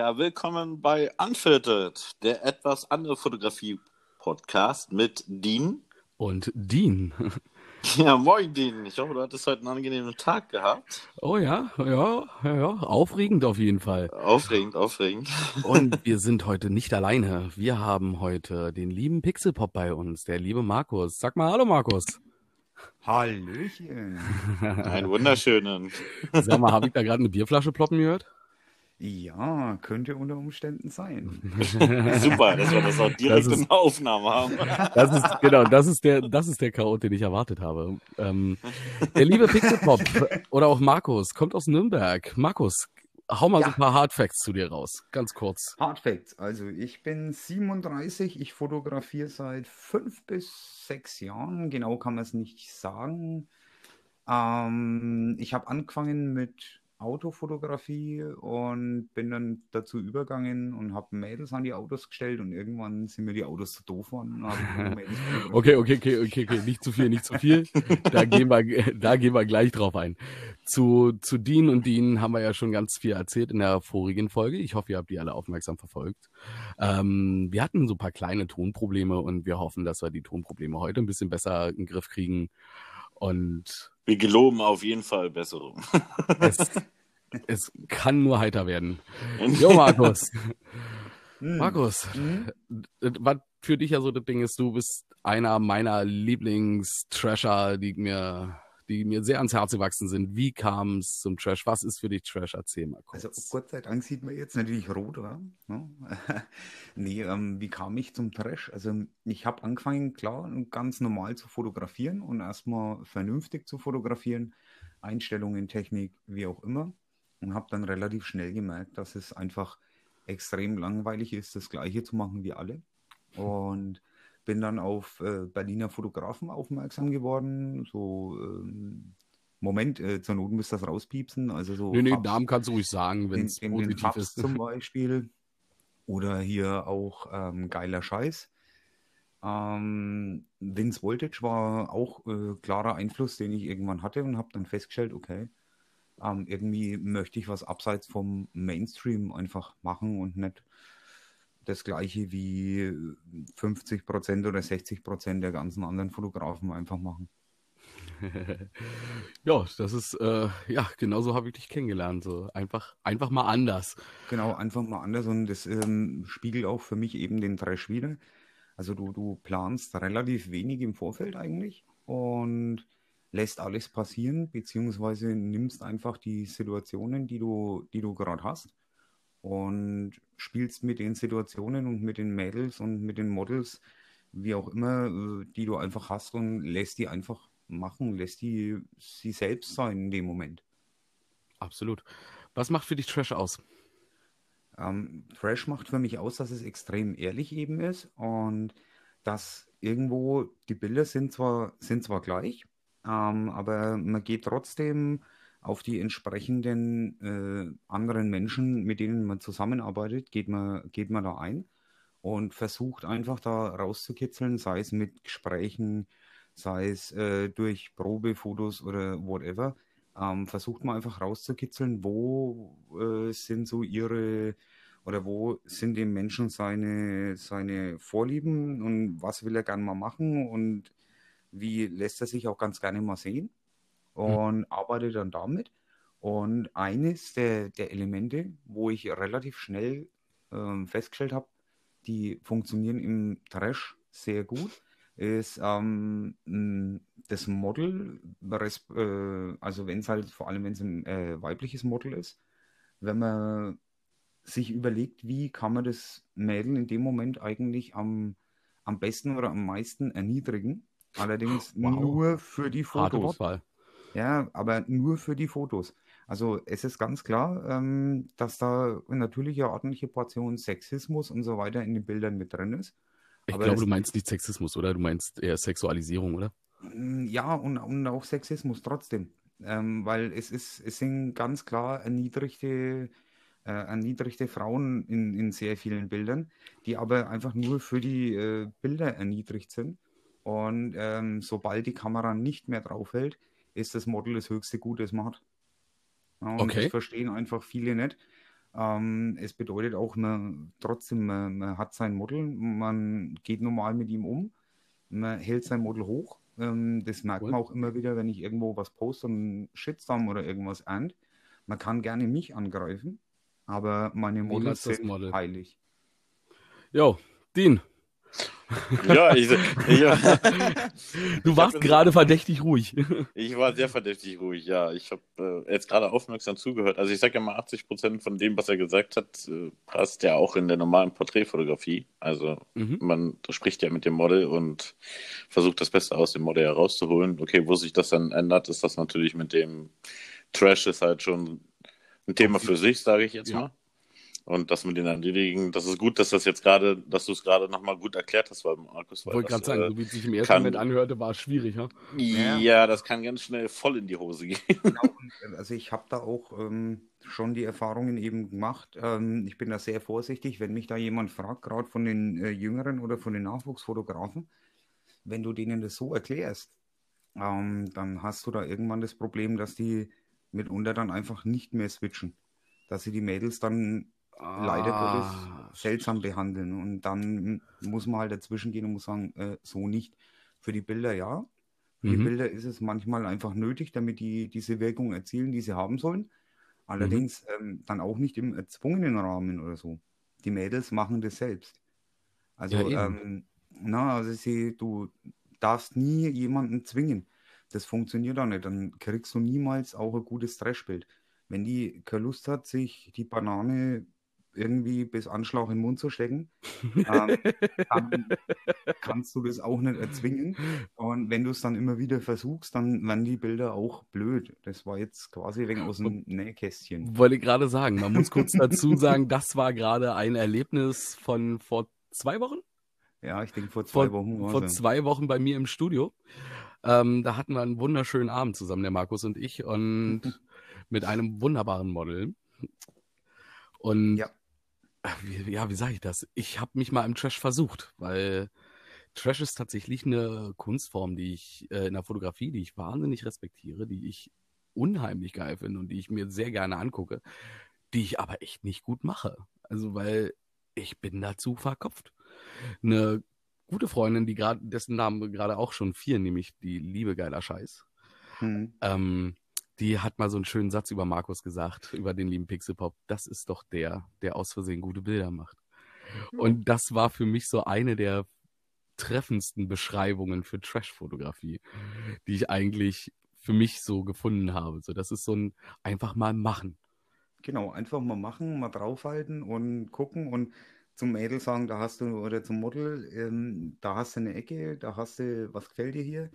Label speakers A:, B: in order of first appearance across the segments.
A: Ja, willkommen bei Unfiltered, der etwas andere Fotografie-Podcast mit Dean.
B: Und Dean.
A: Ja, moin Dean. Ich hoffe, du hattest heute einen angenehmen Tag gehabt.
B: Oh ja, ja, ja, aufregend auf jeden Fall.
A: Aufregend, aufregend.
B: Und wir sind heute nicht alleine. Wir haben heute den lieben Pixelpop bei uns, der liebe Markus. Sag mal Hallo Markus.
C: Hallöchen.
A: Einen wunderschönen.
B: Sag mal, habe ich da gerade eine Bierflasche ploppen gehört?
C: Ja, könnte unter Umständen sein.
A: Super, dass wir das auch direkt
B: Das ist-
A: in der Aufnahme haben.
B: Das ist, genau, das ist der, das ist der Chaot, den ich erwartet habe. Ähm, der liebe Pixelpop oder auch Markus kommt aus Nürnberg. Markus, hau mal so
C: Ja.
B: ein paar Hardfacts zu dir raus. Ganz kurz.
C: Hard Facts. Also ich bin 37, ich fotografiere seit fünf bis sechs Jahren. Genau kann man es nicht sagen. Ähm, ich habe angefangen mit Autofotografie und bin dann dazu übergegangen und habe Mädels an die Autos gestellt und irgendwann sind mir die Autos zu doof fotografiert.
B: Okay, okay, okay, okay, okay, nicht zu viel, nicht zu viel. Da gehen wir, da gehen wir gleich drauf ein. Zu, zu Dean und Dean haben wir ja schon ganz viel erzählt in der vorigen Folge. Ich hoffe, ihr habt die alle aufmerksam verfolgt. Ähm, wir hatten so ein paar kleine Tonprobleme und wir hoffen, dass wir die Tonprobleme heute ein bisschen besser in den Griff kriegen. Und
A: Wir geloben auf jeden Fall Besserung.
B: es, es kann nur heiter werden. Jo, Markus.
C: Hm.
B: Markus,
C: Hm?
B: äh, was für dich ja so das Ding ist, du bist einer meiner Lieblings-Trasher, die mir, die mir sehr ans Herz gewachsen sind. Wie kam es zum Trash? Was ist für dich Trash? Erzähl mal kurz.
C: Also Gott sei Dank sieht man jetzt natürlich rot, oder? Ja. nee, ähm, wie kam ich zum Trash? Also ich habe angefangen, klar, ganz normal zu fotografieren und erstmal vernünftig zu fotografieren, Einstellungen, Technik, wie auch immer. Und habe dann relativ schnell gemerkt, dass es einfach extrem langweilig ist, das Gleiche zu machen wie alle. Und bin dann auf äh, Berliner Fotografen aufmerksam geworden. So, ähm, Moment, äh, zur Not müsst das rauspiepsen. Also so
B: nee, nee,
C: Fabs-
B: Namen kannst du ruhig sagen, wenn
C: den,
B: es
C: den, den
B: positiv
C: Fabs
B: ist.
C: zum Beispiel. Oder hier auch ähm, geiler Scheiß. Ähm, Vince Voltage war auch äh, klarer Einfluss, den ich irgendwann hatte und habe dann festgestellt, okay, ähm, irgendwie möchte ich was abseits vom Mainstream einfach machen und nicht das gleiche wie 50% oder 60% der ganzen anderen Fotografen einfach machen.
B: ja, das ist, äh, ja, genauso habe ich dich kennengelernt. So einfach, einfach mal anders.
C: Genau, einfach mal anders und das ähm, spiegelt auch für mich eben den Trash wieder. Also du, du planst relativ wenig im Vorfeld eigentlich und lässt alles passieren, beziehungsweise nimmst einfach die Situationen, die du, die du gerade hast und spielst mit den Situationen und mit den Mädels und mit den Models, wie auch immer, äh, die du einfach hast und lässt die einfach machen, lässt die sie selbst sein in dem Moment.
B: Absolut. Was macht für dich Trash aus?
C: Ähm, Trash macht für mich aus, dass es extrem ehrlich eben ist und dass irgendwo die Bilder sind zwar, sind zwar gleich, ähm, aber man geht trotzdem auf die entsprechenden äh, anderen Menschen, mit denen man zusammenarbeitet, geht man, geht man da ein und versucht einfach da rauszukitzeln, sei es mit Gesprächen, sei es äh, durch Probefotos oder whatever. Ähm, versucht man einfach rauszukitzeln, wo äh, sind so ihre oder wo sind dem Menschen seine, seine Vorlieben und was will er gern mal machen und wie lässt er sich auch ganz gerne mal sehen und arbeitet dann damit. Und eines der, der Elemente, wo ich relativ schnell ähm, festgestellt habe, die funktionieren im Trash sehr gut, ist ähm, das Model, äh, also wenn es halt, vor allem wenn es ein äh, weibliches Model ist, wenn man sich überlegt, wie kann man das Mädel in dem Moment eigentlich am, am besten oder am meisten erniedrigen. Allerdings
B: Wow.
C: nur für die Fotos. Ja, aber nur für die Fotos. Also es ist ganz klar, ähm, dass da natürlich eine ordentliche Portion Sexismus und so weiter in den Bildern mit drin ist.
B: Ich
C: Aber
B: glaube, du meinst nicht Sexismus, oder? Du meinst eher Sexualisierung, oder?
C: Mm, Ja, und, und auch Sexismus trotzdem. Ähm, weil es ist, es sind ganz klar erniedrigte, äh, erniedrigte Frauen in, in sehr vielen Bildern, die aber einfach nur für die äh, Bilder erniedrigt sind. Und ähm, sobald die Kamera nicht mehr draufhält, ist das Model das höchste Gut, das man hat. Ja, und
B: Okay.
C: das verstehen einfach viele nicht. Ähm, es bedeutet auch, man, trotzdem, man, man, hat sein Model, man geht normal mit ihm um, man hält sein Model hoch. Ähm, das merkt cool. man auch immer wieder, wenn ich irgendwo was poste, einen Shitstorm oder irgendwas ahnt. Man kann gerne mich angreifen, aber meine Models sind Model? heilig.
B: Jo, Dean,
A: ja, ich, ich
B: Du warst gerade verdächtig ruhig.
A: Ich war sehr verdächtig ruhig, ja. Ich habe äh, jetzt gerade aufmerksam zugehört. Also ich sage ja mal, 80 Prozent von dem, was er gesagt hat, äh, passt ja auch in der normalen Porträtfotografie. Also mhm. man spricht ja mit dem Model und versucht das Beste aus dem Model herauszuholen. Okay, wo sich das dann ändert, ist das natürlich mit dem Trash ist halt schon ein Thema für sich, sage ich jetzt ja. mal. Und das mit den Erledigen, das ist gut, dass das jetzt gerade, dass du es gerade nochmal gut erklärt hast, weil Markus.
B: Ich wollte gerade sagen, äh, so wie es sich im ersten kann, Moment anhörte, war es schwierig, ja?
A: ja? das kann ganz schnell voll in die Hose gehen. Genau,
C: äh, also ich habe da auch ähm, schon die Erfahrungen eben gemacht. Ähm, ich bin da sehr vorsichtig, wenn mich da jemand fragt, gerade von den äh, Jüngeren oder von den Nachwuchsfotografen, wenn du denen das so erklärst, ähm, dann hast du da irgendwann das Problem, dass die mitunter dann einfach nicht mehr switchen. Dass sie die Mädels dann ah. leider Gottes seltsam behandeln. Und dann muss man halt dazwischen gehen und muss sagen, äh, so nicht. Für die Bilder ja. Für mhm. die Bilder ist es manchmal einfach nötig, damit die diese Wirkung erzielen, die sie haben sollen. Allerdings mhm. ähm, dann auch nicht im erzwungenen Rahmen oder so. Die Mädels machen das selbst. Also, ja, ähm, na, also sie, du darfst nie jemanden zwingen. Das funktioniert auch nicht. Dann kriegst du niemals auch ein gutes Trashbild. Wenn die keine Lust hat, sich die Banane irgendwie bis Anschlag in den Mund zu stecken, ähm, dann kannst du das auch nicht erzwingen. Und wenn du es dann immer wieder versuchst, dann werden die Bilder auch blöd. Das war jetzt quasi wegen aus dem Nähkästchen.
B: Wollte ich gerade sagen, man muss kurz dazu sagen, das war gerade ein Erlebnis von vor zwei Wochen?
C: Ja, ich denke vor zwei
B: vor,
C: Wochen.
B: Vor zwei Wochen bei mir im Studio. Ähm, da hatten wir einen wunderschönen Abend zusammen, der Markus und ich, und mit einem wunderbaren Model. Und ja wie, ja, wie sage ich das? Ich habe mich mal im Trash versucht, weil Trash ist tatsächlich eine Kunstform, die ich äh, in der Fotografie, die ich wahnsinnig respektiere, die ich unheimlich geil finde und die ich mir sehr gerne angucke, die ich aber echt nicht gut mache. Also, weil ich bin dazu verkopft. Eine gute Freundin, die gerade, dessen Namen gerade auch schon vier, nämlich die liebe geiler Scheiß. Hm. Ähm, die hat mal so einen schönen Satz über Markus gesagt, über den lieben Pixelpop. Das ist doch der, der aus Versehen gute Bilder macht. Mhm. Und das war für mich so eine der treffendsten Beschreibungen für Trash-Fotografie, die ich eigentlich für mich so gefunden habe. So, das ist so ein einfach mal machen.
C: Genau, einfach mal machen, mal draufhalten und gucken und zum Mädel sagen, da hast du, oder zum Model, ähm, da hast du eine Ecke, da hast du, was gefällt dir hier?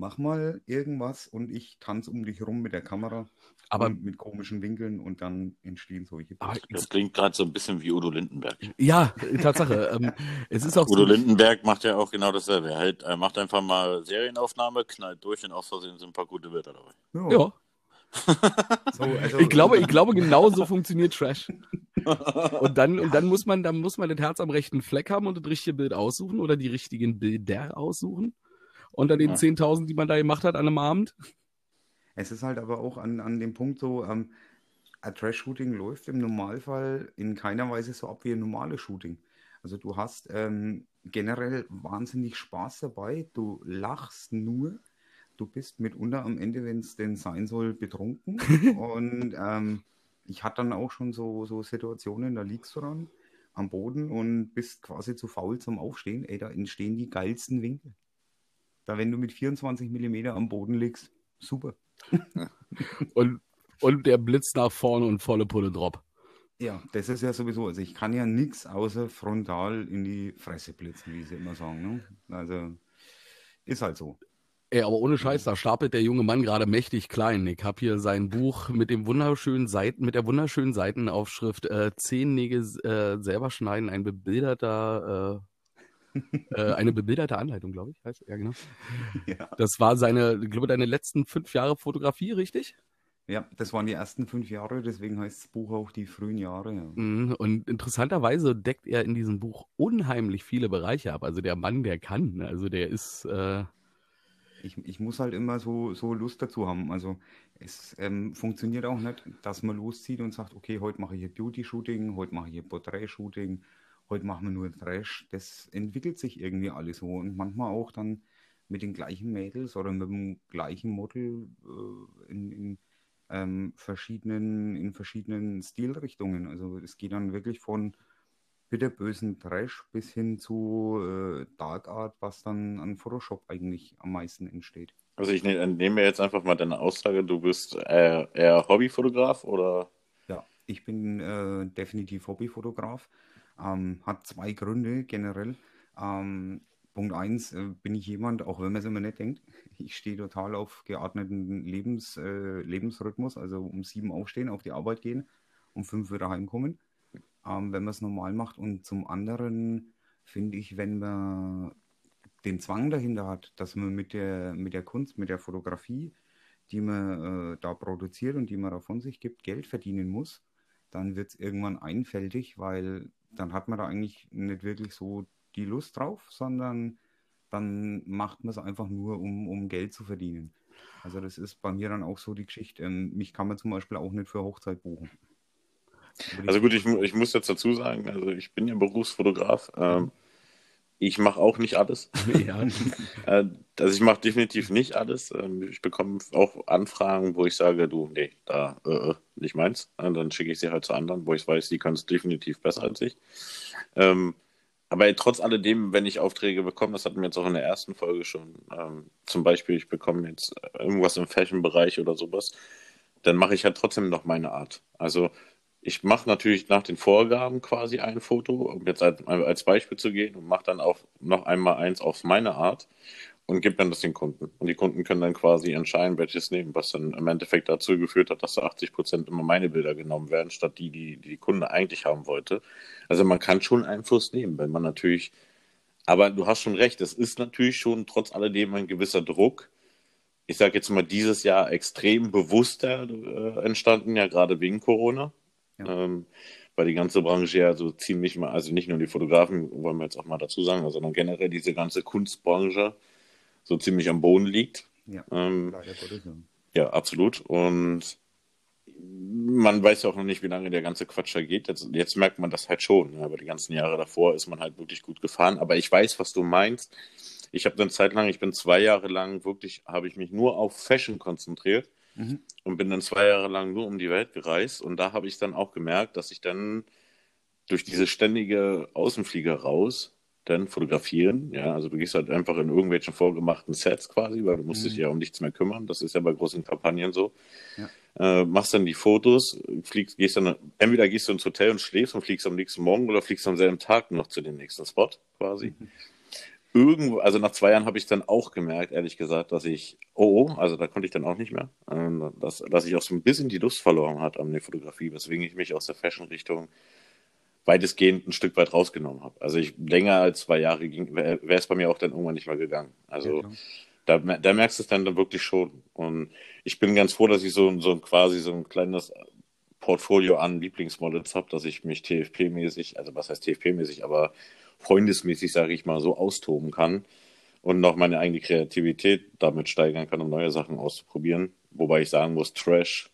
C: Mach mal irgendwas und ich tanze um dich rum mit der Kamera. Aber mit komischen Winkeln und dann entstehen solche
A: Posts. Das klingt gerade so ein bisschen wie Udo Lindenberg.
B: Ja, Tatsache. ähm, es ist auch
A: Udo so, Lindenberg macht ja auch genau dasselbe. Er halt, er macht einfach mal Serienaufnahme, knallt durch und aus Versehen sind ein paar gute Bilder dabei.
B: Ja. ja. so, also, ich glaube, ich glaube, genau so funktioniert Trash. Und dann, und dann muss man, dann muss man das Herz am rechten Fleck haben und das richtige Bild aussuchen oder die richtigen Bilder aussuchen unter den ja. 10.000, die man da gemacht hat an einem Abend.
C: Es ist halt aber auch an, an dem Punkt so, ähm, ein Trash-Shooting läuft im Normalfall in keiner Weise so ab wie ein normales Shooting. Also du hast ähm, generell wahnsinnig Spaß dabei, du lachst nur, du bist mitunter am Ende, wenn es denn sein soll, betrunken. und ähm, ich hatte dann auch schon so, so Situationen, da liegst du dann am Boden und bist quasi zu faul zum Aufstehen. Ey, da entstehen die geilsten Winkel. Da, wenn du mit 24 mm am Boden liegst, super.
B: und, und der Blitz nach vorne und volle Pulle Drop.
C: Ja, das ist ja sowieso. Also ich kann ja nichts außer frontal in die Fresse blitzen, wie sie immer sagen. Ne? Also ist halt so.
B: Ey, aber ohne Scheiß, da stapelt der junge Mann gerade mächtig klein. Ich habe hier sein Buch mit dem wunderschönen Seiten, mit der wunderschönen Seitenaufschrift äh, Zehn Nägel äh, selber schneiden, ein bebilderter äh, äh, eine bebilderte Anleitung, glaube ich, heißt ja genau. Ja. Das war seine, ich glaube, deine letzten fünf Jahre Fotografie, richtig?
C: Ja, das waren die ersten fünf Jahre, deswegen heißt das Buch auch die frühen Jahre. Ja.
B: Mhm, und interessanterweise deckt er in diesem Buch unheimlich viele Bereiche ab. Also der Mann, der kann, ne? also der ist. Äh...
C: Ich, ich muss halt immer so, so Lust dazu haben. Also Es ähm, funktioniert auch nicht, dass man loszieht und sagt, okay, heute mache ich hier Beauty-Shooting, heute mache ich hier Porträt-Shooting, heute machen wir nur Trash. Das entwickelt sich irgendwie alles so und manchmal auch dann mit den gleichen Mädels oder mit dem gleichen Model äh, in, in ähm, verschiedenen, in verschiedenen Stilrichtungen. Also es geht dann wirklich von bitterbösen Trash bis hin zu äh, Dark Art, was dann an Photoshop eigentlich am meisten entsteht.
A: Also ich ne nehme jetzt einfach mal deine Aussage, du bist eher, eher Hobbyfotograf oder?
C: Ja, ich bin äh, definitiv Hobbyfotograf. Ähm, hat zwei Gründe generell. Ähm, Punkt eins äh, bin ich jemand, auch wenn man es immer nicht denkt, ich stehe total auf geordneten Lebens, äh, Lebensrhythmus, also um sieben aufstehen, auf die Arbeit gehen, um fünf wieder heimkommen, ähm, wenn man es normal macht. Und zum anderen finde ich, wenn man den Zwang dahinter hat, dass man mit der, mit der Kunst, mit der Fotografie, die man äh, da produziert und die man da von sich gibt, Geld verdienen muss, dann wird es irgendwann einfältig, weil dann hat man da eigentlich nicht wirklich so die Lust drauf, sondern dann macht man es einfach nur, um, um Geld zu verdienen. Also das ist bei mir dann auch so die Geschichte. Ähm, mich kann man zum Beispiel auch nicht für Hochzeit buchen.
A: Also gut, ich, ich muss jetzt dazu sagen, also ich bin ja Berufsfotograf. Ähm, ich mache auch nicht alles. Ja. Äh, also ich mache definitiv nicht alles. Ähm, ich bekomme auch Anfragen, wo ich sage, du, nee, da äh, äh nicht meins. Und dann schicke ich sie halt zu anderen, wo ich weiß, die können es definitiv besser als ich. Ähm, aber trotz alledem, wenn ich Aufträge bekomme, das hatten wir jetzt auch in der ersten Folge schon, ähm, zum Beispiel, ich bekomme jetzt irgendwas im Fashion-Bereich oder sowas, dann mache ich halt trotzdem noch meine Art. Also ich mache natürlich nach den Vorgaben quasi ein Foto, um jetzt als, als Beispiel zu gehen, und mache dann auch noch einmal eins auf meine Art und gebe dann das den Kunden. Und die Kunden können dann quasi entscheiden, welches nehmen, was dann im Endeffekt dazu geführt hat, dass da 80 Prozent immer meine Bilder genommen werden, statt die, die, die Kunde eigentlich haben wollte. Also man kann schon Einfluss nehmen, wenn man natürlich, aber du hast schon recht, es ist natürlich schon trotz alledem ein gewisser Druck. Ich sage jetzt mal, dieses Jahr extrem bewusster äh, entstanden, ja gerade wegen Corona. Ja. Ähm, weil die ganze Branche ja so ziemlich mal, also nicht nur die Fotografen, wollen wir jetzt auch mal dazu sagen, sondern generell diese ganze Kunstbranche so ziemlich am Boden liegt. Ja, ähm, ja, absolut. Und man weiß ja auch noch nicht, wie lange der ganze Quatsch da geht. Jetzt, jetzt merkt man das halt schon. Ja, aber die ganzen Jahre davor ist man halt wirklich gut gefahren. Aber ich weiß, was du meinst. Ich habe eine Zeit lang, ich bin zwei Jahre lang wirklich, habe ich mich nur auf Fashion konzentriert mhm. und bin dann zwei Jahre lang nur um die Welt gereist. Und da habe ich dann auch gemerkt, dass ich dann durch diese ständige Außenflieger raus dann fotografieren. Ja, also du gehst halt einfach in irgendwelchen vorgemachten Sets quasi, weil du musst mhm. dich ja um nichts mehr kümmern. Das ist ja bei großen Kampagnen so. Ja. Äh, machst dann die Fotos, fliegst, gehst dann, entweder gehst du ins Hotel und schläfst und fliegst am nächsten Morgen oder fliegst am selben Tag noch zu dem nächsten Spot quasi. Mhm. Irgendwo, also nach zwei Jahren habe ich dann auch gemerkt, ehrlich gesagt, dass ich, oh, oh, also da konnte ich dann auch nicht mehr, äh, dass, dass ich auch so ein bisschen die Lust verloren hat an der Fotografie, weswegen ich mich aus der Fashion-Richtung weitestgehend ein Stück weit rausgenommen habe. Also ich länger als zwei Jahre wäre es bei mir auch dann irgendwann nicht mehr gegangen. Also ja, da, da merkst du es dann, dann wirklich schon. Und ich bin ganz froh, dass ich so, so quasi so ein kleines Portfolio an Lieblingsmodels habe, dass ich mich TFP-mäßig, also was heißt TFP-mäßig, aber freundesmäßig, sage ich mal, so austoben kann und noch meine eigene Kreativität damit steigern kann, um neue Sachen auszuprobieren. Wobei ich sagen muss, Trash,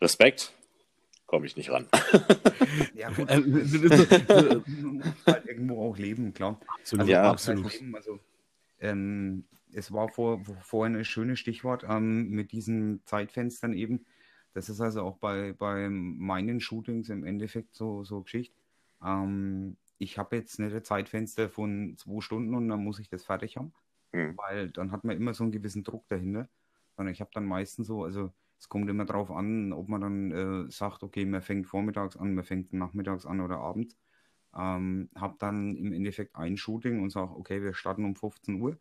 A: Respekt, komme ich nicht ran. ja, gut.
C: Also, man muss halt irgendwo auch leben, klar. Absolut. Also, ja, absolut. Halt also, ähm, es war vor, vorhin ein schönes Stichwort ähm, mit diesen Zeitfenstern eben. Das ist also auch bei, bei meinen Shootings im Endeffekt so, so Geschichte. Ähm, ich habe jetzt nicht ein Zeitfenster von zwei Stunden und dann muss ich das fertig haben, mhm. weil dann hat man immer so einen gewissen Druck dahinter. Und ich habe dann meistens so, also es kommt immer darauf an, ob man dann äh, sagt, okay, man fängt vormittags an, man fängt nachmittags an oder abends. Ähm, hab dann im Endeffekt ein Shooting und sage, okay, wir starten um 15 Uhr.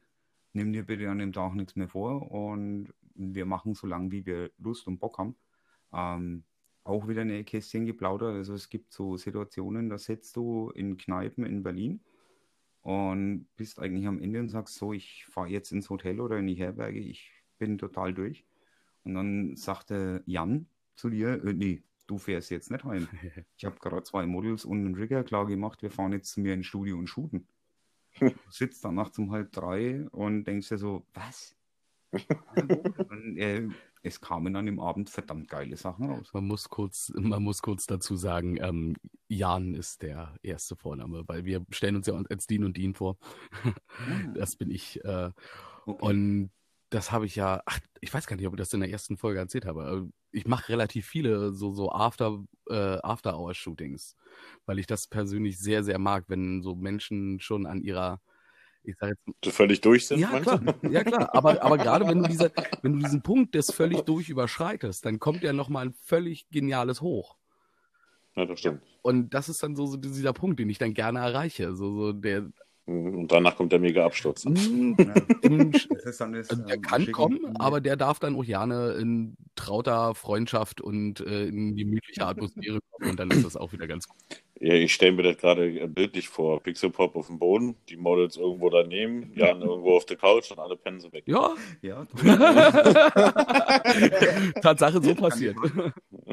C: Nimm dir bitte an dem Tag nichts mehr vor und wir machen so lange, wie wir Lust und Bock haben. Ähm, auch wieder eine Kästchen geplaudert. Also es gibt so Situationen, da sitzt du in Kneipen in Berlin und bist eigentlich am Ende und sagst so, ich fahre jetzt ins Hotel oder in die Herberge, ich bin total durch. Und dann sagte Jan zu dir, äh, nee, du fährst jetzt nicht heim. Ich habe gerade zwei Models und einen Rigger klar gemacht, wir fahren jetzt zu mir ins Studio und shooten. Du sitzt dann nachts um halb drei und denkst dir so, was? und, äh, es kamen an dem Abend verdammt geile Sachen raus.
B: Man muss kurz, man muss kurz dazu sagen, ähm, Jan ist der erste Vorname, weil wir stellen uns ja als Dean und Dean vor. Mhm. Das bin ich. Äh, okay. Und das habe ich ja, ach, ich weiß gar nicht, ob ich das in der ersten Folge erzählt habe. Ich mache relativ viele so, so After, äh, After-Hour-Shootings, weil ich das persönlich sehr, sehr mag, wenn so Menschen schon an ihrer ich sag
A: jetzt, völlig durch sind.
B: Ja, klar, ja, klar. Aber, aber gerade wenn du, diese, wenn du diesen Punkt des völlig durch überschreitest, dann kommt ja nochmal ein völlig geniales Hoch.
A: Ja, das stimmt.
B: Und das ist dann so, so dieser Punkt, den ich dann gerne erreiche. So, so der,
A: und danach kommt der mega Absturz.
B: Mhm. Ja. also der kann kommen, aber der darf dann auch gerne in trauter Freundschaft und äh, in gemütliche Atmosphäre kommen und dann ist das auch wieder ganz gut.
A: Ja, ich stelle mir das gerade bildlich vor. Pixelpop auf dem Boden, die Models irgendwo daneben, Jan irgendwo auf der Couch und alle pennen sie weg.
B: Ja. ja. Tatsache so passiert.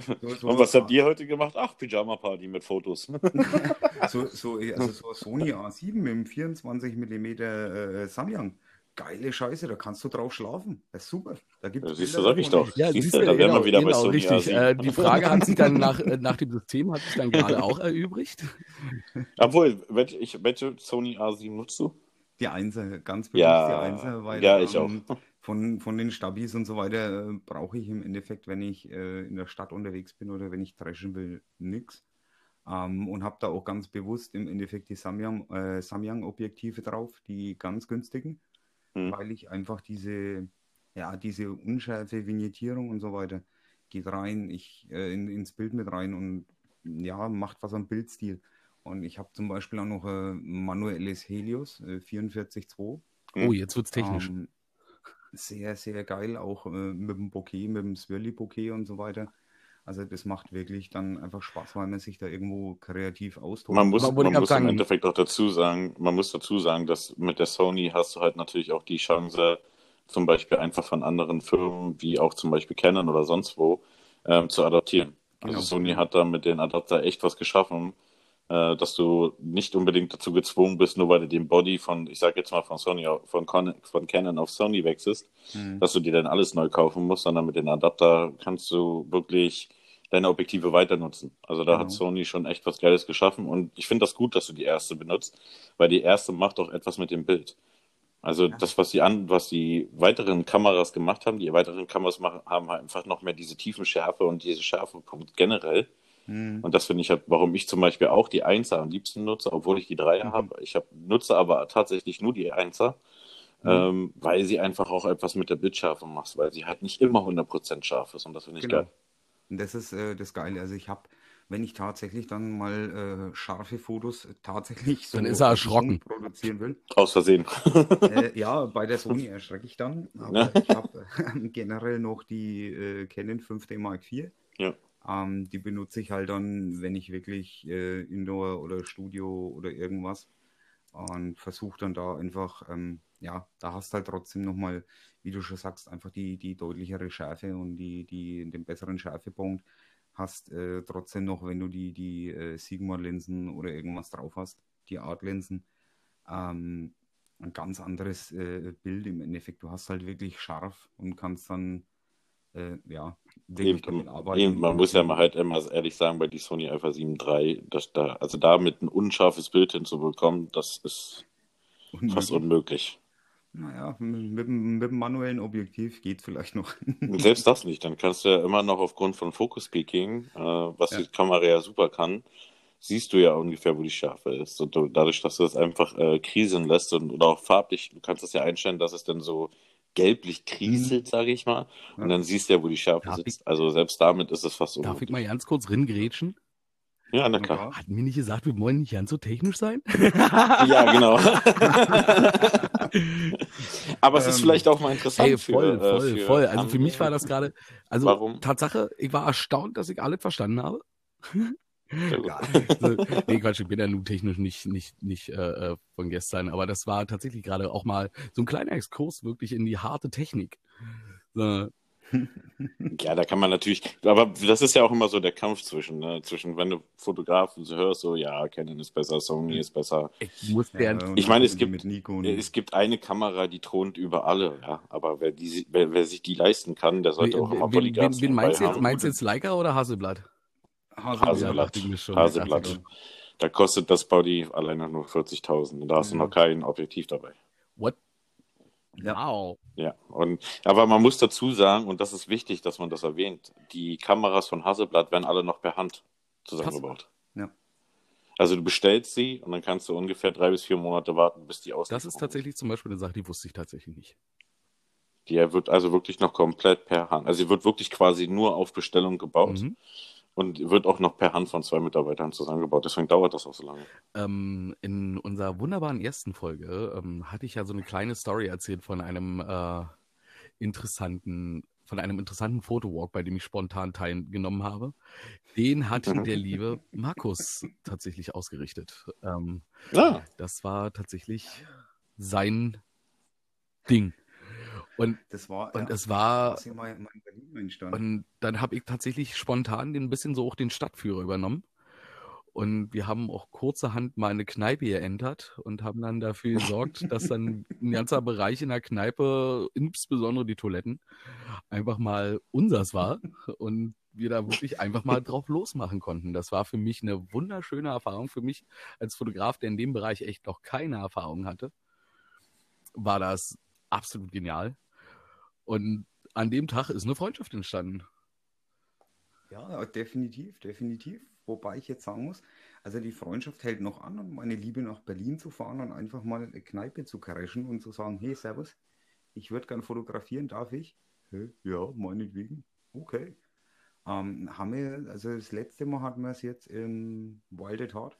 A: So, und was habt ihr heute gemacht? Ach, Pyjama-Party mit Fotos.
C: so, so, also so Sony A7 mit dem 24 mm äh, Samyang geile Scheiße, da kannst du drauf schlafen. Das ist super. Da gibt's
A: ja, siehst du, sag ich doch.
B: Ja, siehst, du, da wären genau, wir wieder genau, bei Sony richtig. Äh, die Frage hat sich dann nach, äh, nach dem System hat sich dann gerade auch erübrigt.
A: Obwohl, welche, ich, welche Sony A7 nutzt du?
C: Die Einser, ganz bewusst
A: ja,
C: die Einser, weil
A: ja, ich ähm, auch.
C: Von, von den Stabis und so weiter äh, brauche ich im Endeffekt, wenn ich äh, in der Stadt unterwegs bin oder wenn ich dreschen will, nichts. Ähm, und habe da auch ganz bewusst im Endeffekt die Samyang-Objektive äh, drauf, die ganz günstigen mhm. weil ich einfach diese, ja, diese unschärfe Vignettierung und so weiter geht rein, ich äh, in, ins Bild mit rein und ja, macht was am Bildstil. Und ich habe zum Beispiel auch noch äh, manuelles Helios äh, 44.2.
B: Oh, jetzt wird's technisch. Ähm,
C: sehr, sehr geil, auch äh, mit dem Bouquet, mit dem Swirly-Bouquet und so weiter. Also das macht wirklich dann einfach Spaß, weil man sich da irgendwo kreativ austobt.
A: Man muss, man muss im Endeffekt auch dazu sagen, man muss dazu sagen, dass mit der Sony hast du halt natürlich auch die Chance, zum Beispiel einfach von anderen Firmen, wie auch zum Beispiel Canon oder sonst wo, ähm, zu adaptieren. Also genau. Sony hat da mit den Adapter echt was geschaffen, äh, dass du nicht unbedingt dazu gezwungen bist, nur weil du den Body von, ich sag jetzt mal von Sony, von, Con von Canon auf Sony wechselst, mhm. dass du dir dann alles neu kaufen musst, sondern mit den Adapter kannst du wirklich deine Objektive weiter nutzen. Also da genau. hat Sony schon echt was Geiles geschaffen und ich finde das gut, dass du die erste benutzt, weil die erste macht auch etwas mit dem Bild. Also ja. das, was die an, was die weiteren Kameras gemacht haben, die weiteren Kameras machen, haben halt einfach noch mehr diese tiefen Schärfe und diese Schärfepunkt generell. Mhm. Und das finde ich halt, warum ich zum Beispiel auch die Einser am liebsten nutze, obwohl ich die Dreier mhm. habe. Ich hab, nutze aber tatsächlich nur die Einser, mhm. ähm, weil sie einfach auch etwas mit der Bildschärfe macht, weil sie halt nicht immer 100% scharf ist und das finde ich genau. geil.
C: Und das ist äh, das Geile. Also ich habe, wenn ich tatsächlich dann mal äh, scharfe Fotos tatsächlich
B: so dann ist er erschrocken.
C: produzieren will.
A: Aus Versehen.
C: äh, ja, bei der Sony erschrecke ich dann. Aber ja. ich habe äh, generell noch die äh, Canon 5D Mark IV.
A: Ja.
C: Ähm, die benutze ich halt dann, wenn ich wirklich äh, Indoor oder Studio oder irgendwas und versuche dann da einfach, ähm, ja, da hast halt trotzdem nochmal, wie du schon sagst, einfach die, die deutlichere Schärfe und die, die, den besseren Schärfepunkt hast äh, trotzdem noch, wenn du die, die äh, Sigma-Linsen oder irgendwas drauf hast, die Art-Linsen, ähm, ein ganz anderes äh, Bild im Endeffekt. Du hast halt wirklich scharf und kannst dann äh, ja,
A: wirklich eben, arbeiten. Eben, man muss ja mal halt immer ehrlich sagen, bei die Sony Alpha 7 III, dass da, also damit ein unscharfes Bild hinzubekommen, das ist unmöglich. fast unmöglich.
C: Naja, mit, mit dem manuellen Objektiv geht vielleicht noch.
A: Selbst das nicht. Dann kannst du ja immer noch aufgrund von Focus Peaking, äh, was ja. die Kamera ja super kann, siehst du ja ungefähr, wo die Schärfe ist. Und du, dadurch, dass du das einfach äh, kriseln lässt und oder auch farblich, du kannst das ja einstellen, dass es dann so gelblich kriselt, mhm. sage ich mal. Und dann siehst du ja, wo die Schärfe darf sitzt. Ich, also selbst damit ist es fast so.
B: Darf ich mal ganz kurz ringrätschen?
A: Ja, na klar.
B: Hat mir nicht gesagt, wir wollen nicht ganz so technisch sein?
A: ja, genau. Aber es ist ähm, vielleicht auch mal interessant. Ey,
B: voll, für, äh, voll, für voll. Also für mich war das gerade, also Warum? Tatsache, ich war erstaunt, dass ich alles verstanden habe. Ja. nee, Quatsch, ich bin ja nun technisch nicht, nicht, nicht äh, äh, von gestern, aber das war tatsächlich gerade auch mal so ein kleiner Exkurs wirklich in die harte Technik. So,
A: ja, da kann man natürlich, aber das ist ja auch immer so der Kampf zwischen, ne? zwischen wenn du Fotografen so hörst, so ja, Canon ist besser, Sony ist besser.
B: Ich, muss ja,
A: ich meine, es gibt, es gibt eine Kamera, die thront über alle, ja, aber wer, die, wer, wer sich die leisten kann, der sollte auch immer
B: Polygon wen, wen meinst du jetzt, meinst jetzt Leica oder Hasselblatt?
A: Hasselblatt. Hasselblatt. Hasselblatt. Da kostet das Body alleine nur 40.000 und da hast du noch kein Objektiv dabei.
B: What? Wow.
A: Ja, und, aber man muss dazu sagen, und das ist wichtig, dass man das erwähnt, die Kameras von Hasselblatt werden alle noch per Hand zusammengebaut.
C: Ja.
A: Also du bestellst sie und dann kannst du ungefähr drei bis vier Monate warten, bis die aus.
B: Das ist tatsächlich zum Beispiel eine Sache, die wusste ich tatsächlich nicht.
A: Die wird also wirklich noch komplett per Hand. Also sie wird wirklich quasi nur auf Bestellung gebaut. Mhm. Und wird auch noch per Hand von zwei Mitarbeitern zusammengebaut. Deswegen dauert das auch so lange.
B: Ähm, in unserer wunderbaren ersten Folge ähm, hatte ich ja so eine kleine Story erzählt von einem äh, interessanten, von einem interessanten Fotowalk, bei dem ich spontan teilgenommen habe. Den hat der liebe Markus tatsächlich ausgerichtet. Ähm, ah. Das war tatsächlich sein Ding. Und,
C: das war,
B: und ja, es war. Und dann habe ich tatsächlich spontan ein bisschen so auch den Stadtführer übernommen. Und wir haben auch kurzerhand mal eine Kneipe geentert und haben dann dafür gesorgt, dass dann ein ganzer Bereich in der Kneipe, insbesondere die Toiletten, einfach mal unsers war und wir da wirklich einfach mal drauf losmachen konnten. Das war für mich eine wunderschöne Erfahrung. Für mich als Fotograf, der in dem Bereich echt noch keine Erfahrung hatte, war das absolut genial. Und an dem Tag ist eine Freundschaft entstanden.
C: Ja, definitiv, definitiv. Wobei ich jetzt sagen muss, also die Freundschaft hält noch an und meine Liebe nach Berlin zu fahren und einfach mal eine Kneipe zu crashen und zu sagen, hey, Servus, ich würde gern fotografieren, darf ich? Hey, ja, meinetwegen. Okay. Ähm, haben wir, also das letzte Mal hatten wir es jetzt im Wild at Heart.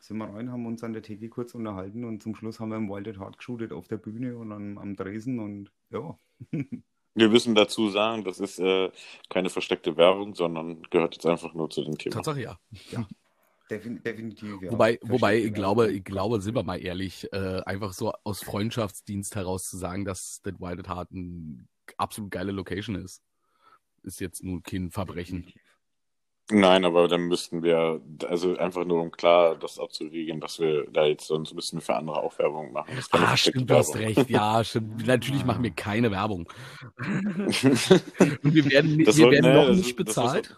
C: Sind wir rein, haben uns an der Theke kurz unterhalten und zum Schluss haben wir im Wild at Heart geshootet auf der Bühne und am, am Dresen und ja,
A: Wir müssen dazu sagen, das ist äh, keine versteckte Werbung, sondern gehört jetzt einfach nur zu dem Thema.
B: Tatsache ja. ja.
C: definitiv, ja.
B: Wobei, wobei ich glaube, ich glaube, sind wir mal ehrlich, äh, einfach so aus Freundschaftsdienst heraus zu sagen, dass Dead Wild Heart eine absolut geile Location ist, ist jetzt nun kein Verbrechen. Definitiv.
A: Nein, aber dann müssten wir, also einfach nur um klar das abzuwiegeln, dass wir da jetzt, sonst müssten wir für andere auch Werbung machen.
B: Ah, stimmt, du hast recht. Ja, stimmt. Natürlich machen wir keine Werbung. Und wir werden, wir soll, werden nee, noch nicht bezahlt.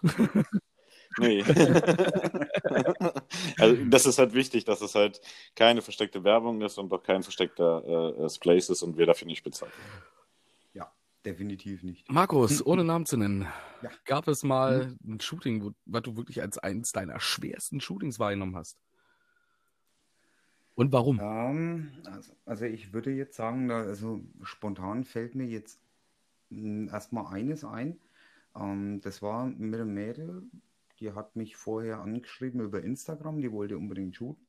A: nee. also das ist halt wichtig, dass es halt keine versteckte Werbung ist und auch kein versteckter äh, Splace ist und wir dafür nicht bezahlen.
C: Definitiv nicht.
B: Markus, ohne Namen zu nennen, ja. gab es mal hm. ein Shooting, wo, was du wirklich als eines deiner schwersten Shootings wahrgenommen hast? Und warum?
C: Um, ähm, also, also, ich würde jetzt sagen, da, also spontan fällt mir jetzt hm, erstmal eines ein. Um, ähm, das war mit einem Mädel, die hat mich vorher angeschrieben über Instagram, die wollte unbedingt shooten.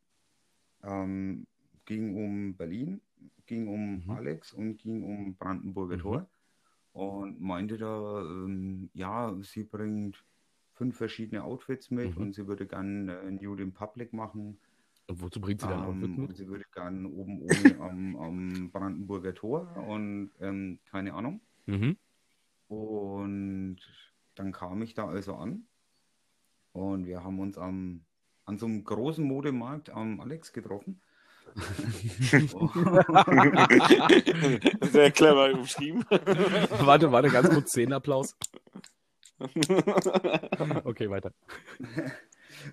C: Um, ähm, ging um Berlin, ging um mhm. Alex und ging um Brandenburger mhm. Tor und meinte da, ähm, ja, sie bringt fünf verschiedene Outfits mit mhm. und sie würde gerne äh, New in Public machen.
B: Und wozu bringt sie dann ähm, Outfit mit?
C: sie würde gerne oben ohne am, am, Brandenburger Tor und ähm, keine Ahnung. Mhm. Und dann kam ich da also an und wir haben uns am, an so einem großen Modemarkt am Alex getroffen.
A: Sehr clever umschrieben.
B: warte, warte, ganz kurz, Szenenapplaus. okay, weiter.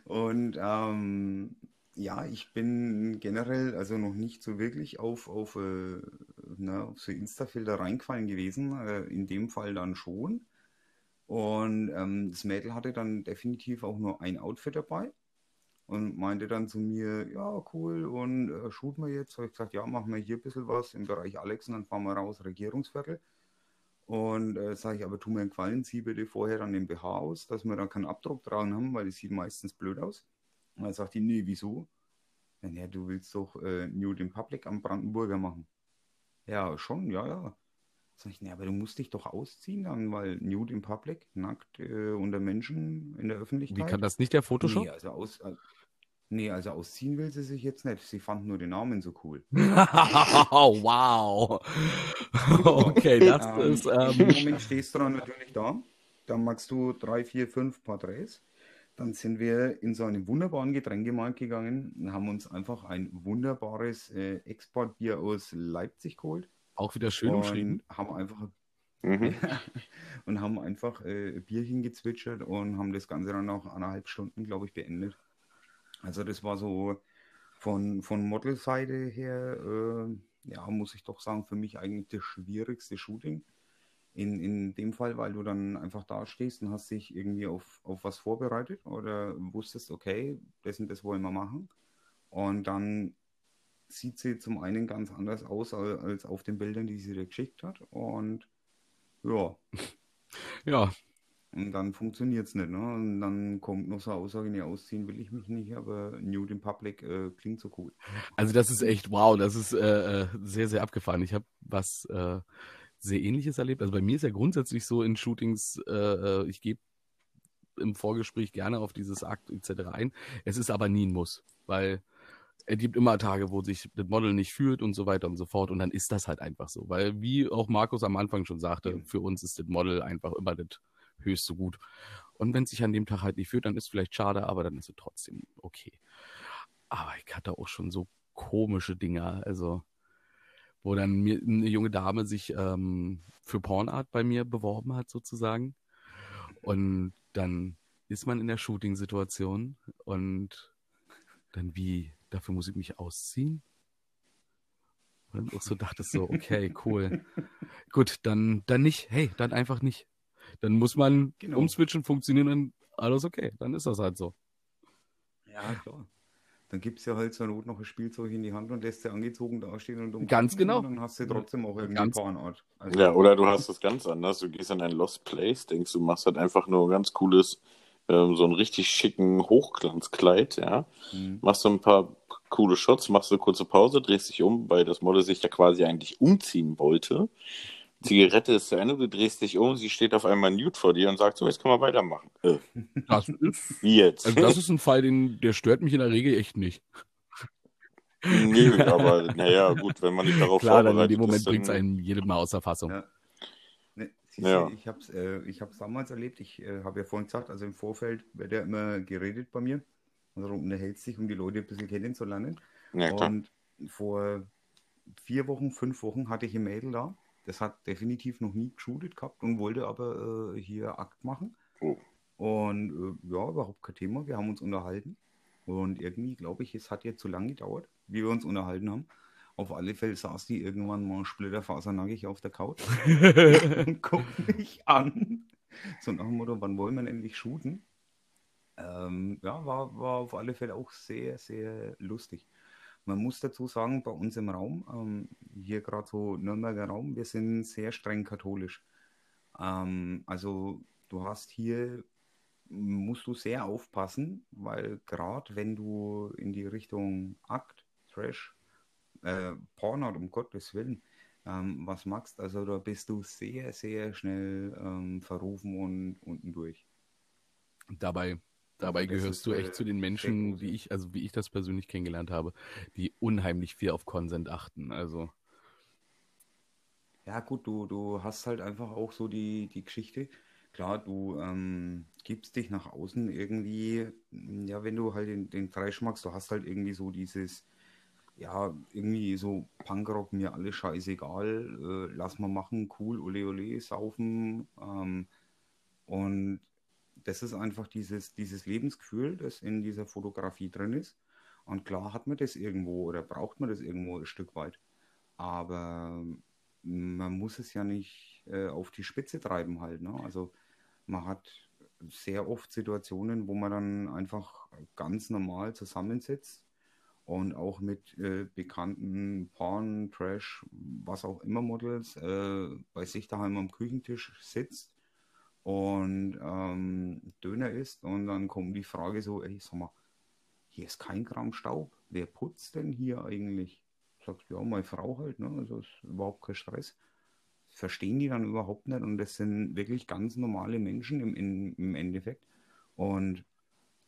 C: Und ähm, ja, ich bin generell also noch nicht so wirklich auf, auf, äh, na, auf so Insta-Filter reingefallen gewesen. Äh, in dem Fall dann schon. Und ähm, das Mädel hatte dann definitiv auch nur ein Outfit dabei und meinte dann zu mir, ja, cool, und äh, shooten wir jetzt? Habe ich gesagt, ja, machen wir hier ein bisschen was im Bereich Alex und dann fahren wir raus, Regierungsviertel. Und äh, sage ich, aber tu mir einen Gefallen, zieh bitte vorher dann den BH aus, dass wir da keinen Abdruck dran haben, weil das sieht meistens blöd aus. Und dann sagt die, nee, wieso? Ja, nee, du willst doch äh, Nude in Public am Brandenburger machen. Ja, schon, ja, ja. Sag ich, nee, aber du musst dich doch ausziehen dann, weil Nude in Public, nackt äh, unter Menschen in der Öffentlichkeit.
B: Wie kann das nicht der Photoshop? Nee,
C: also aus, also Nee, also ausziehen will sie sich jetzt nicht. Sie fand nur den Namen so cool.
B: wow. okay, das ähm, ist.
C: Ähm... Im Moment stehst du dann natürlich da. Dann magst du drei, vier, fünf Porträts. Dann sind wir in so einen wunderbaren Getränkemarkt gegangen und haben uns einfach ein wunderbares äh, Exportbier aus Leipzig geholt.
B: Auch wieder schön umschrieben.
C: Haben einfach Mhm. und haben einfach äh, Bierchen gezwitschert und haben das Ganze dann nach anderthalb Stunden, glaube ich, beendet. Also das war so von, von Model-Seite her, äh, ja, muss ich doch sagen, für mich eigentlich das schwierigste Shooting. In, in dem Fall, weil du dann einfach da stehst und hast dich irgendwie auf, auf was vorbereitet oder wusstest, okay, das und das wollen wir machen. Und dann sieht sie zum einen ganz anders aus als auf den Bildern, die sie dir geschickt hat. Und ja.
B: Ja,
C: und dann funktioniert es nicht. Ne? Und dann kommt noch so eine Aussage, nee, ausziehen will ich mich nicht, aber Nude in Public äh, klingt so cool.
B: Also das ist echt wow, das ist äh, äh, sehr, sehr abgefahren. Ich habe was äh, sehr ähnliches erlebt. Also bei mir ist ja grundsätzlich so in Shootings, äh, äh ich gebe im Vorgespräch gerne auf dieses Akt etc. ein. Es ist aber nie ein Muss, weil es gibt immer Tage, wo sich das Model nicht fühlt und so weiter und so fort. Und dann ist das halt einfach so. Weil, wie auch Markus am Anfang schon sagte, für uns ist das Model einfach immer das höchst so gut. Und wenn es sich an dem Tag halt nicht fühlt, dann ist es vielleicht schade, aber dann ist es trotzdem okay. Aber ich hatte auch schon so komische Dinger, also wo dann mir eine junge Dame sich ähm, für Pornart bei mir beworben hat, sozusagen. Und dann ist man in der Shooting-Situation und dann wie, dafür muss ich mich ausziehen? Und dann auch so dachte so, okay, cool. Gut, dann, dann nicht. Hey, dann einfach nicht. Dann muss man genau. umswitchen, funktionieren und alles okay. Dann ist das halt so.
C: Ja, klar. Dann gibt es ja halt zur Not noch ein Spielzeug in die Hand und lässt sie angezogen dastehen und
B: um Ganz genau. Und
C: dann hast du trotzdem auch irgendwie ganz, Pornart.
A: Also ja, oder du hast das ganz anders. Du gehst an ein Lost Place, denkst du, machst halt einfach nur ein ganz cooles, ähm, so einen richtig schicken Hochglanzkleid, ja. Mhm. Machst du ein paar coole Shots, machst du eine kurze Pause, drehst dich um, weil das Model sich ja quasi eigentlich umziehen wollte. Zigarette ist zu Ende, du drehst dich um, sie steht auf einmal nude vor dir und sagt, so, jetzt kann man weitermachen. Äh.
B: Das ist, Wie jetzt? Also das ist ein Fall, den, der stört mich in der Regel echt nicht.
A: Nö, aber naja, gut, wenn man nicht darauf
B: Klar, vorbereitet dann in dem Moment bringt es einen jedem Mal außer Fassung. Ja.
C: Nee, ja. Ich habe es äh, damals erlebt, ich äh, habe ja vorhin gesagt, also im Vorfeld wird ja immer geredet bei mir, also unterhält sich, um die Leute ein bisschen kennenzulernen. Ja, und vor vier Wochen, fünf Wochen hatte ich ein Mädel da, das hat definitiv noch nie geshootet gehabt und wollte aber äh, hier Akt machen. Oh. Und äh, ja, überhaupt kein Thema. Wir haben uns unterhalten. Und irgendwie, glaube ich, es hat jetzt zu lange gedauert, wie wir uns unterhalten haben. Auf alle Fälle saß die irgendwann mal splitterfasernackig auf der Couch und guckt mich an. So nach dem Motto, wann wollen wir endlich shooten? Ähm, ja, war, war auf alle Fälle auch sehr, sehr lustig. Man muss dazu sagen, bei uns im Raum, ähm, hier gerade so Nürnberger Raum, wir sind sehr streng katholisch. Ähm, also du hast hier, musst du sehr aufpassen, weil gerade wenn du in die Richtung Akt, Trash, äh, Pornhard, um Gottes Willen, ähm, was machst, also da bist du sehr, sehr schnell ähm, verrufen und unten durch.
B: Dabei Dabei das gehörst du echt äh, zu den Menschen, wie ich, also wie ich das persönlich kennengelernt habe, die unheimlich viel auf Consent achten. Also.
C: Ja, gut, du, du hast halt einfach auch so die, die Geschichte. Klar, du ähm, gibst dich nach außen irgendwie, ja, wenn du halt den, den Trash magst, du hast halt irgendwie so dieses, ja, irgendwie so Punkrock, mir alles scheißegal, äh, lass mal machen, cool, ole ole, saufen. Ähm, und das ist einfach dieses, dieses Lebensgefühl, das in dieser Fotografie drin ist. Und klar hat man das irgendwo oder braucht man das irgendwo ein Stück weit. Aber man muss es ja nicht äh, auf die Spitze treiben halt. Ne? Also man hat sehr oft Situationen, wo man dann einfach ganz normal zusammensitzt und auch mit äh, bekannten Porn, Trash, was auch immer Models äh, bei sich daheim am Küchentisch sitzt und ähm, Döner isst und dann kommt die Frage so, ey, sag mal, hier ist kein Gramm Staub. Wer putzt denn hier eigentlich? Sagst ja, meine Frau halt, ne? Also ist überhaupt kein Stress. verstehen die dann überhaupt nicht und das sind wirklich ganz normale Menschen im, im, im Endeffekt. Und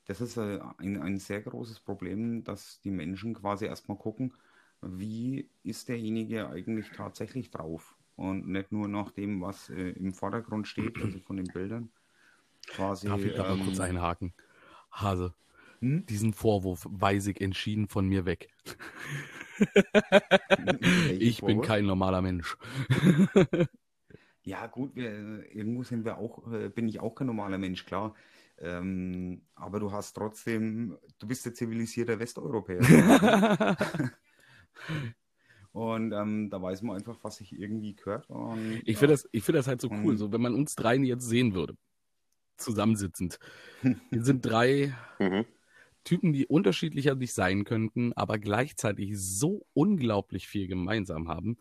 C: das ist ein, ein sehr großes Problem, dass die Menschen quasi erstmal gucken, wie ist derjenige eigentlich tatsächlich drauf und nicht nur nach dem, was äh, im Vordergrund steht, also von den Bildern.
B: Quasi, Darf ich da ähm, mal kurz einhaken? Hase, hm? diesen Vorwurf weise ich entschieden von mir weg. ich bin kein normaler Mensch.
C: ja, gut, wir, irgendwo sind wir auch, äh, bin ich auch kein normaler Mensch, klar. Ähm, aber du hast trotzdem, du bist der zivilisierte Westeuropäer. Und ähm, da weiß man einfach, was sich irgendwie gehört. Und,
B: ich finde das, find das halt so cool, so wenn man uns dreien jetzt sehen würde, zusammensitzend. Wir sind drei mhm. Typen, die unterschiedlicher nicht sein könnten, aber gleichzeitig so unglaublich viel gemeinsam haben.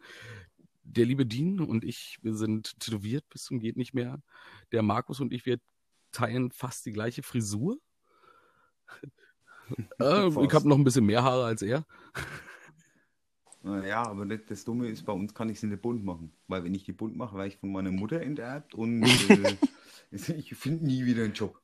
B: Der liebe Dean und ich, wir sind tätowiert bis zum geht nicht mehr. Der Markus und ich, wir teilen fast die gleiche Frisur. äh, ich habe noch ein bisschen mehr Haare als er.
C: Ja, aber das, das, Dumme ist, bei uns kann ich sie nicht bunt machen. Weil wenn ich die bunt mache, werde ich von meiner Mutter enterbt und äh, ich finde nie wieder einen Job.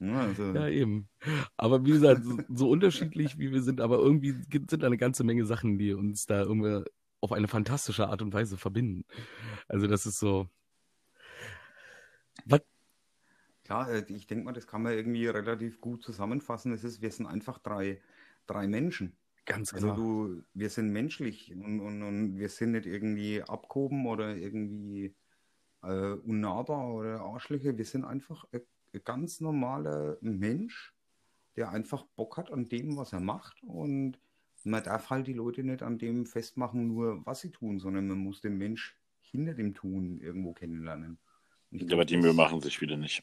B: Ja, also. ja, eben. Aber wie gesagt, so, so, unterschiedlich wie wir sind, aber irgendwie sind da eine ganze Menge Sachen, die uns da irgendwie auf eine fantastische Art und Weise verbinden. Also das ist so.
C: Was? Klar, äh, ich denke mal, das kann man irgendwie relativ gut zusammenfassen. Es ist, wir sind einfach drei, drei Menschen.
B: Ganz
C: also klar. Also du, wir sind menschlich und, und, und wir sind nicht irgendwie abgehoben oder irgendwie äh, unnahbar oder Arschlöcher. Wir sind einfach ein, ein ganz normaler Mensch, der einfach Bock hat an dem, was er macht und man darf halt die Leute nicht an dem festmachen, nur was sie tun, sondern man muss den Mensch hinter dem Tun irgendwo kennenlernen.
A: Ja, aber die Mühe machen sich wieder nicht.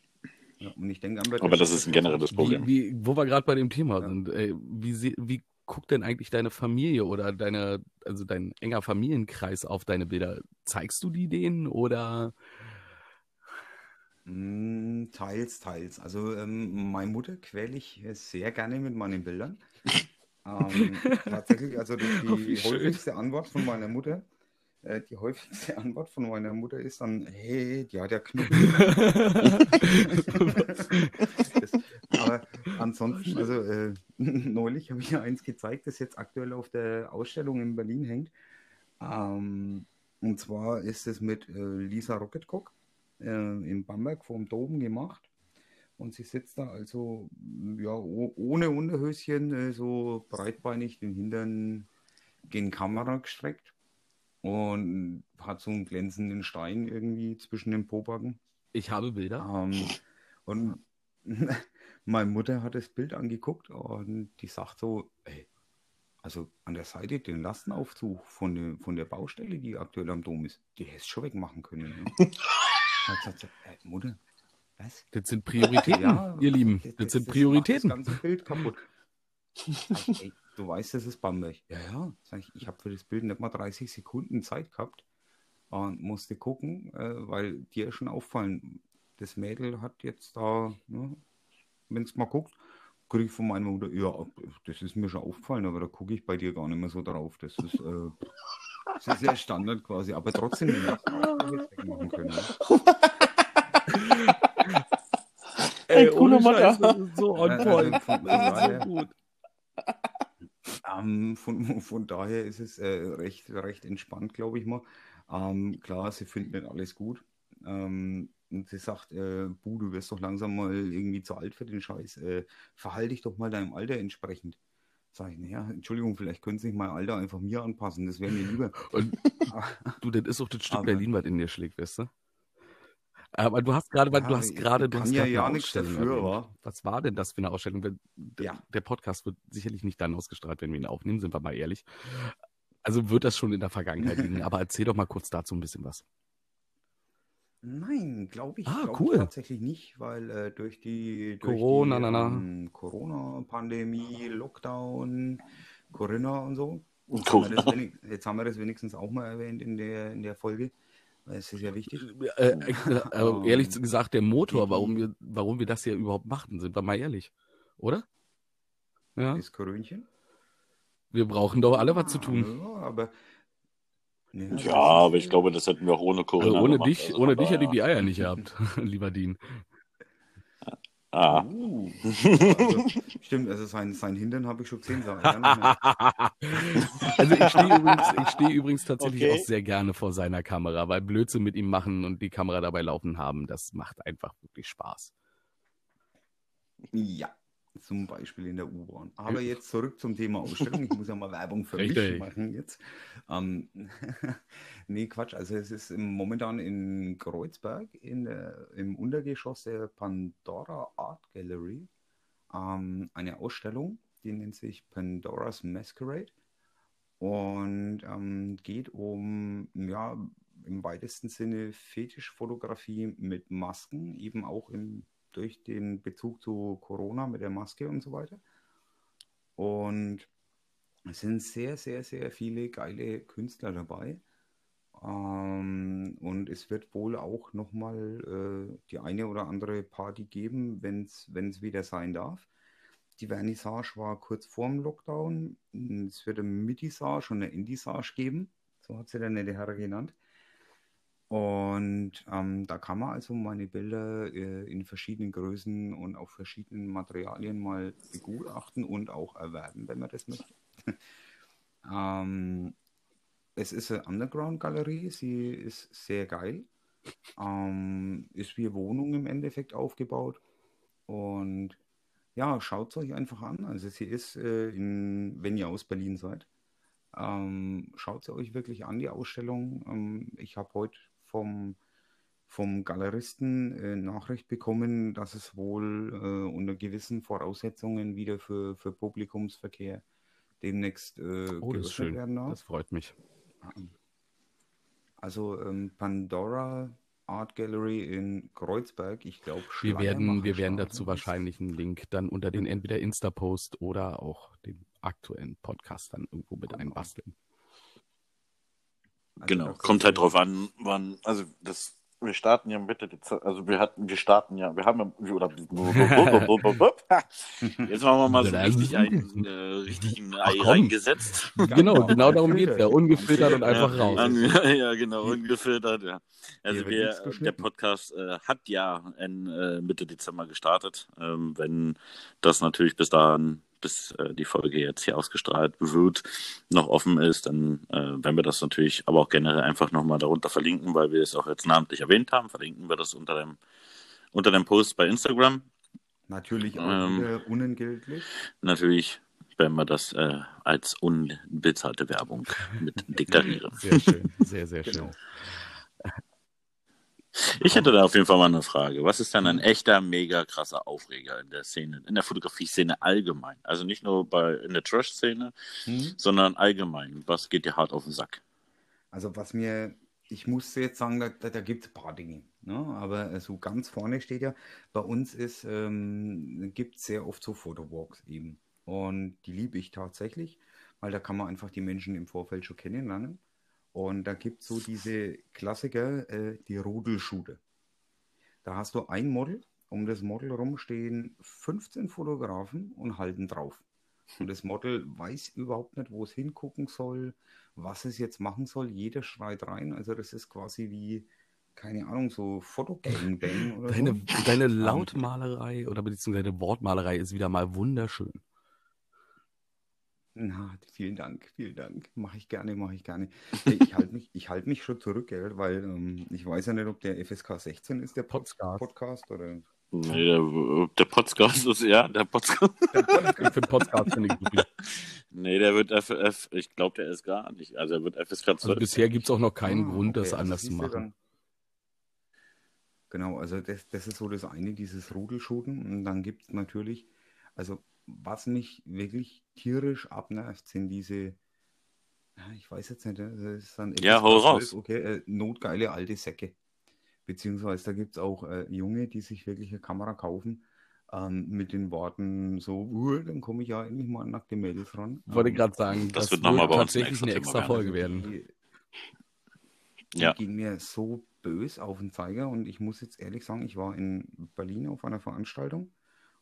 C: Ja, und ich denke,
A: aber das ist ein generelles Problem.
B: Wie, wie, wo wir gerade bei dem Thema ja. sind, ey, wie, wie guckt denn eigentlich deine Familie oder deine, also dein enger Familienkreis auf deine Bilder? Zeigst du die denen oder?
C: Mm, teils, teils. Also ähm, meine Mutter quäle ich sehr gerne mit meinen Bildern. ähm, tatsächlich, also die, die oh, häufigste Antwort von meiner Mutter äh, die häufigste Antwort von meiner Mutter ist dann, hey, die hat ja Knochen. aber ansonsten, also äh, neulich habe ich ja eins gezeigt, das jetzt aktuell auf der Ausstellung in Berlin hängt. Ähm, und zwar ist es mit äh, Lisa Rocketcock äh, in Bamberg vom Dom gemacht. Und sie sitzt da also ja, ohne Unterhöschen, äh, so breitbeinig den Hintern gegen Kamera gestreckt und hat so einen glänzenden Stein irgendwie zwischen den Pobacken.
B: Ich habe Bilder.
C: Ähm, und meine Mutter hat das Bild angeguckt und die sagt so, ey, also an der Seite den Lastenaufzug von der, von der Baustelle, die aktuell am Dom ist, die hättest du schon wegmachen können. Ne? hat gesagt, ey, Mutter,
B: was? Das sind Prioritäten, ja, ihr Lieben. Das, das sind Prioritäten.
C: Das ganze Bild kaputt. ey, du weißt, das ist Bamberg. Ja, ja. Sag ich ich habe für das Bild nicht mal 30 Sekunden Zeit gehabt und musste gucken, äh, weil dir schon auffallen, das Mädel hat jetzt da, ne, wenn es mal guckt, kriege ich von meiner Mutter, ja, das ist mir schon aufgefallen, aber da gucke ich bei dir gar nicht mehr so drauf. Das ist, äh, das ist ja Standard quasi, aber trotzdem nicht machen können. Ne?
B: Ey, ohne Scheiß, das ist so on point. Also von,
C: so gut. Ähm, von, von daher ist es äh, recht, recht entspannt, glaube ich mal. Ähm, klar, sie finden nicht alles gut. Ähm, und sie sagt, äh, Bu, du wirst doch langsam mal irgendwie zu alt für den Scheiß. Äh, verhalte dich doch mal deinem Alter entsprechend. Sag ich, naja, Entschuldigung, vielleicht können Sie sich mein Alter einfach mir anpassen, das wäre mir lieber.
B: Und, du, das ist auch das Stück Aber, Berlin, was in dir schlägt, weißt du? Aber du hast gerade, ja, du hast gerade, du hast
C: ja, ja nichts dafür, war.
B: Was war denn das für eine Ausstellung?
C: Ja.
B: Der Podcast wird sicherlich nicht dann ausgestrahlt, wenn wir ihn aufnehmen, sind wir mal ehrlich. Also wird das schon in der Vergangenheit liegen. Aber erzähl doch mal kurz dazu ein bisschen was.
C: Nein, glaube ich,
B: ah, glaub cool.
C: tatsächlich nicht, weil äh, durch die,
B: durch Corona,
C: die,
B: na, na.
C: Ähm, Corona-Pandemie, Lockdown, Corinna und so.
A: Jetzt haben,
C: wenig, jetzt haben, wir das wenigstens auch mal erwähnt in der, in der Folge. Es ist ja wichtig.
B: Äh, äh, äh, ehrlich gesagt, der Motor, warum wir, warum wir das hier überhaupt machen, sind wir mal ehrlich. Oder?
C: Ja. Das Korönchen?
B: Wir brauchen doch alle was zu tun.
C: Ja, aber.
A: Ja, ja aber ich glaube, das hätten wir auch ohne Corona
B: also ohne gemacht. Dich, also, ohne dich hätte ich die Eier nicht gehabt, lieber Dean.
A: Ah.
C: Uh, also, stimmt, also sein, sein Hintern habe ich schon gesehen.
B: also ich stehe übrigens, steh übrigens tatsächlich okay. auch sehr gerne vor seiner Kamera, weil Blödsinn mit ihm machen und die Kamera dabei laufen haben, das macht einfach wirklich Spaß.
C: Ja, zum Beispiel in der U-Bahn. Aber jetzt zurück zum Thema Ausstellung. Ich muss ja mal Werbung für Richtig. mich machen jetzt. Ähm, nee, Quatsch. Also es ist momentan in Kreuzberg in der, im Untergeschoss der Pandora Art Gallery ähm, eine Ausstellung, die nennt sich Pandora's Masquerade und ähm, geht um, ja, im weitesten Sinne Fetischfotografie mit Masken, eben auch im durch den Bezug zu Corona mit der Maske und so weiter. Und es sind sehr, sehr, sehr viele geile Künstler dabei. Ähm, und es wird wohl auch nochmal äh, die eine oder andere Party geben, wenn es wieder sein darf. Die Vernissage war kurz vorm Lockdown. Es wird eine Midisage und eine Indisage geben. So hat sie der nette Herr genannt. Und ähm, da kann man also meine Bilder äh, in verschiedenen Größen und auf verschiedenen Materialien mal begutachten und auch erwerben, wenn man das möchte. ähm, es ist eine Underground-Galerie, sie ist sehr geil, ähm, ist wie Wohnung im Endeffekt aufgebaut. Und ja, schaut es euch einfach an. Also sie ist, äh, in, wenn ihr aus Berlin seid, ähm, schaut sie euch wirklich an, die Ausstellung. Ähm, ich habe heute vom, vom Galeristen äh, Nachricht bekommen, dass es wohl äh, unter gewissen Voraussetzungen wieder für, für Publikumsverkehr demnächst äh,
B: oh, das schön. werden darf. Das freut mich.
C: Also ähm, Pandora Art Gallery in Kreuzberg, ich glaube
B: Wir werden, wir werden dazu wahrscheinlich einen Link dann unter den entweder Insta-Post oder auch den aktuellen Podcast dann irgendwo mit genau. einbasteln.
A: Also genau, kommt halt drauf an, wann, also das, wir starten ja Mitte Dezember, also wir hatten, wir starten ja, wir haben ja, oder, jetzt machen wir mal so richtig einen, äh, richtigen Ei reingesetzt.
B: Genau, genau darum geht es ja, ungefiltert und einfach raus.
A: Ja, genau, ungefiltert, ja. Also wir, der Podcast äh, hat ja in, äh, Mitte Dezember gestartet, ähm, wenn das natürlich bis dahin bis äh, die Folge jetzt hier ausgestrahlt wird, noch offen ist, dann äh, werden wir das natürlich aber auch generell einfach nochmal darunter verlinken, weil wir es auch jetzt namentlich erwähnt haben, verlinken wir das unter dem, unter dem Post bei Instagram.
C: Natürlich auch ähm, unentgeltlich.
A: Natürlich werden wir das äh, als unbezahlte Werbung mit deklarieren.
B: Sehr schön, sehr, sehr schön. Genau.
A: Ich hätte da auf jeden Fall mal eine Frage. Was ist dann ein echter, mega krasser Aufreger in der Szene, in der Fotografie-Szene allgemein? Also nicht nur bei, in der Trash-Szene, mhm. sondern allgemein. Was geht dir hart auf den Sack?
C: Also was mir, ich muss jetzt sagen, da, da, da gibt es ein paar Dinge. Ne? Aber so ganz vorne steht ja, bei uns ist, ähm, gibt es sehr oft so Fotowalks eben. Und die liebe ich tatsächlich, weil da kann man einfach die Menschen im Vorfeld schon kennenlernen. Und da gibt es so diese Klassiker, äh, die Rodelschute. Da hast du ein Model, um das Model rum stehen 15 Fotografen und halten drauf. Und das Model weiß überhaupt nicht, wo es hingucken soll, was es jetzt machen soll. Jeder schreit rein. Also das ist quasi wie, keine Ahnung, so Fotogangbang oder
B: deine, so. Deine Lautmalerei oder beziehungsweise deine Wortmalerei ist wieder mal wunderschön.
C: Na, vielen Dank, vielen Dank. Mache ich gerne, mache ich gerne. Ich halte mich, halt mich schon zurück, gell, weil ähm, ich weiß ja nicht, ob der FSK 16 ist, der Podcast, Podcast oder.
A: Nee, der, der Podcast ist, ja, der Podcast. Der Podcast. ich finde Podcast finde ich gut. Nee, der wird FF, ich glaube, der ist gar nicht. Also er wird FSK 12. Also
B: bisher gibt es auch noch keinen ah, Grund, okay, das also anders zu machen.
C: Genau, also das, das ist so das eine, dieses Rudelschuten. Und dann gibt es natürlich, also was mich wirklich tierisch abnervt, sind diese, ich weiß jetzt nicht, das ist dann
A: ja, hau raus.
C: Okay, äh, notgeile alte Säcke. Beziehungsweise da gibt es auch äh, Junge, die sich wirklich eine Kamera kaufen ähm, mit den Worten so, uh, dann komme ich ja endlich mal an nackte Mädels ran.
B: Ich wollte ähm, gerade sagen,
A: das, das wird nochmal
B: tatsächlich eine extra Folge werden. Die,
C: die ja. ging mir so bös auf den Zeiger und ich muss jetzt ehrlich sagen, ich war in Berlin auf einer Veranstaltung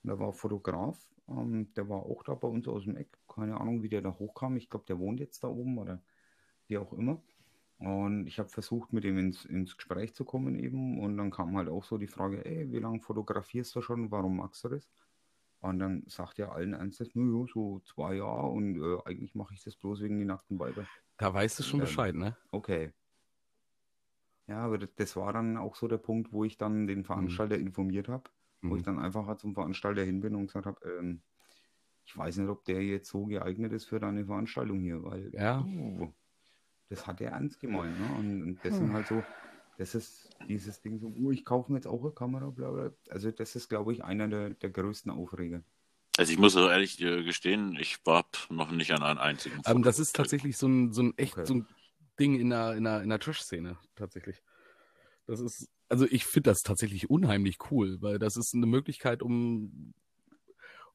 C: und da war ein Fotograf ähm, der war auch da bei uns aus dem Eck. Keine Ahnung, wie der da hochkam. Ich glaube, der wohnt jetzt da oben oder wie auch immer. Und ich habe versucht, mit ihm ins, ins Gespräch zu kommen eben. Und dann kam halt auch so die Frage, ey, wie lange fotografierst du schon? Warum magst du das? Und dann sagt er allen ernstes, naja, so zwei Jahre und äh, eigentlich mache ich das bloß wegen die nackten Weiber.
B: Da weißt du schon ähm, Bescheid, ne?
C: Okay. Ja, aber das, das, war dann auch so der Punkt, wo ich dann den Veranstalter mhm. informiert habe, wo ich mhm. dann einfach zum Veranstalter hin bin und gesagt habe, ähm, ich weiß nicht, ob der jetzt so geeignet ist für deine Veranstaltung hier, weil
B: ja. Uh,
C: das hat er ernst gemeint. Ne? Und, und das hm. sind halt so, das ist dieses Ding so, oh, ich kaufe mir jetzt auch eine Kamera, bla bla. Also das ist, glaube ich, einer der, der größten Aufreger.
A: Also ich muss so ehrlich gestehen, ich war noch nicht an einem einzigen.
B: Ähm, das ist tatsächlich so ein, so ein echt okay. so ein Ding in der, in der, in der Trash-Szene, tatsächlich. Das ist, also ich finde das tatsächlich unheimlich cool, weil das ist eine Möglichkeit, um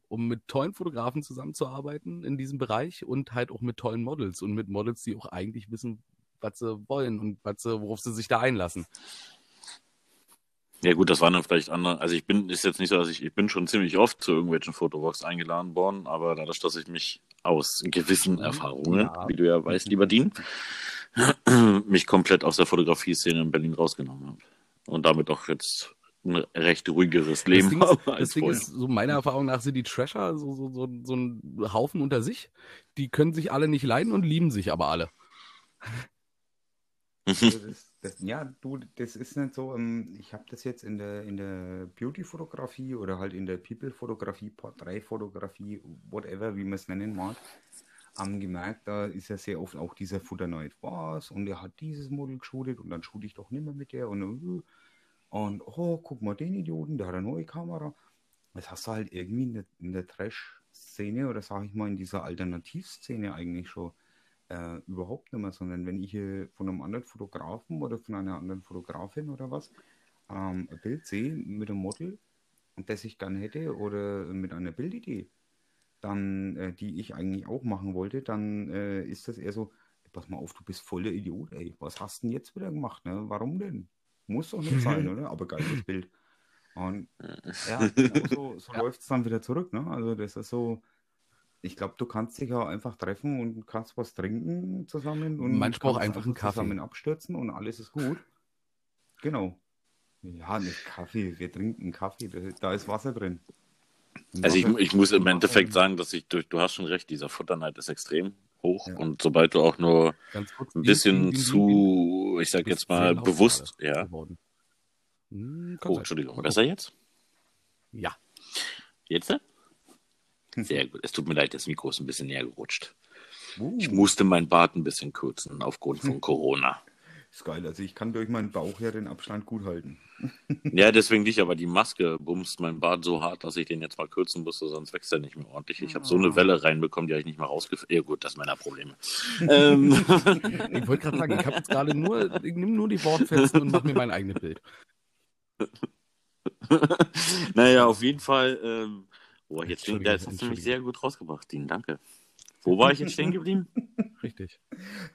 B: um mit tollen Fotografen zusammenzuarbeiten in diesem Bereich und halt auch mit tollen Models und mit Models, die auch eigentlich wissen, was sie wollen und was sie, worauf sie sich da einlassen.
A: Ja gut, das waren dann vielleicht andere. Also ich bin, ist jetzt nicht so, dass ich, ich bin schon ziemlich oft zu irgendwelchen Fotowalks eingeladen worden, aber dadurch, dass ich mich aus gewissen mhm. Erfahrungen, ja. wie du ja weißt, lieber Dean, mich komplett aus der Fotografie-Szene in Berlin rausgenommen habe. Und damit auch jetzt ein recht ruhigeres Leben
B: das Ding, ist, das Ding ist, so meiner Erfahrung nach sind die Trasher so, so, so, so ein Haufen unter sich. Die können sich alle nicht leiden und lieben sich aber alle.
C: Das, das, ja, du, das ist nicht so. Ähm, ich habe das jetzt in der, in der Beauty-Fotografie oder halt in der People-Fotografie, Porträtfotografie, whatever, wie man es nennen mag, haben gemerkt, da ist ja sehr oft auch dieser Futterneid was und er hat dieses Model geschootet und dann shoote ich doch nicht mehr mit der und und oh, guck mal den Idioten, der hat eine neue Kamera. Das hast du halt irgendwie in der, in der Trash-Szene oder sage ich mal in dieser Alternativszene eigentlich schon äh, überhaupt nicht mehr, sondern wenn ich äh, von einem anderen Fotografen oder von einer anderen Fotografin oder was ähm, ein Bild sehe mit einem Model das ich gern hätte oder mit einer Bildidee, dann, äh, die ich eigentlich auch machen wollte, dann äh, ist das eher so, pass mal auf, du bist voll der Idiot, ey. Was hast du denn jetzt wieder gemacht? Ne? Warum denn? Muss doch nicht sein, oder? Aber geiles Bild. Und ja, so, so ja. läuft es dann wieder zurück. Ne? Also das ist so, ich glaube, du kannst dich ja einfach treffen und kannst was trinken zusammen und
B: manchmal auch einfach einen Kaffee
C: zusammen abstürzen und alles ist gut. Genau. Ja, nicht Kaffee, wir trinken Kaffee, da ist Wasser drin.
A: Also ich, ich muss im Endeffekt sagen, dass ich durch, du hast schon recht, dieser Futterneid ist extrem hoch. Ja. Und sobald du auch nur kurz, ein bisschen wie, wie, zu, ich sag jetzt mal, bewusst, ja. Hm, oh, Entschuldigung, besser jetzt?
B: Ja.
A: Jetzt? Sehr gut. Es tut mir leid, das Mikro ist ein bisschen näher gerutscht. Uh. Ich musste mein Bart ein bisschen kürzen aufgrund von Corona.
C: Ist geil. Also ich kann durch meinen Bauch ja den Abstand gut halten.
A: ja, deswegen nicht, aber die Maske bumst mein Bart so hart, dass ich den jetzt mal kürzen musste, sonst wächst er nicht mehr ordentlich. Ich habe so eine ah. Welle reinbekommen, die habe ich nicht mal rausgeführt. Ja gut, das ist meiner Probleme.
B: ähm. Ich wollte gerade sagen, ich habe jetzt gerade nur, ich nehme nur die Wortfetzen und mache mir mein eigenes Bild.
A: naja, auf jeden Fall. Ähm, boah, jetzt, jetzt hast du mich sehr gut rausgebracht, Dean. Danke. Wo war ich jetzt stehen geblieben?
B: Richtig.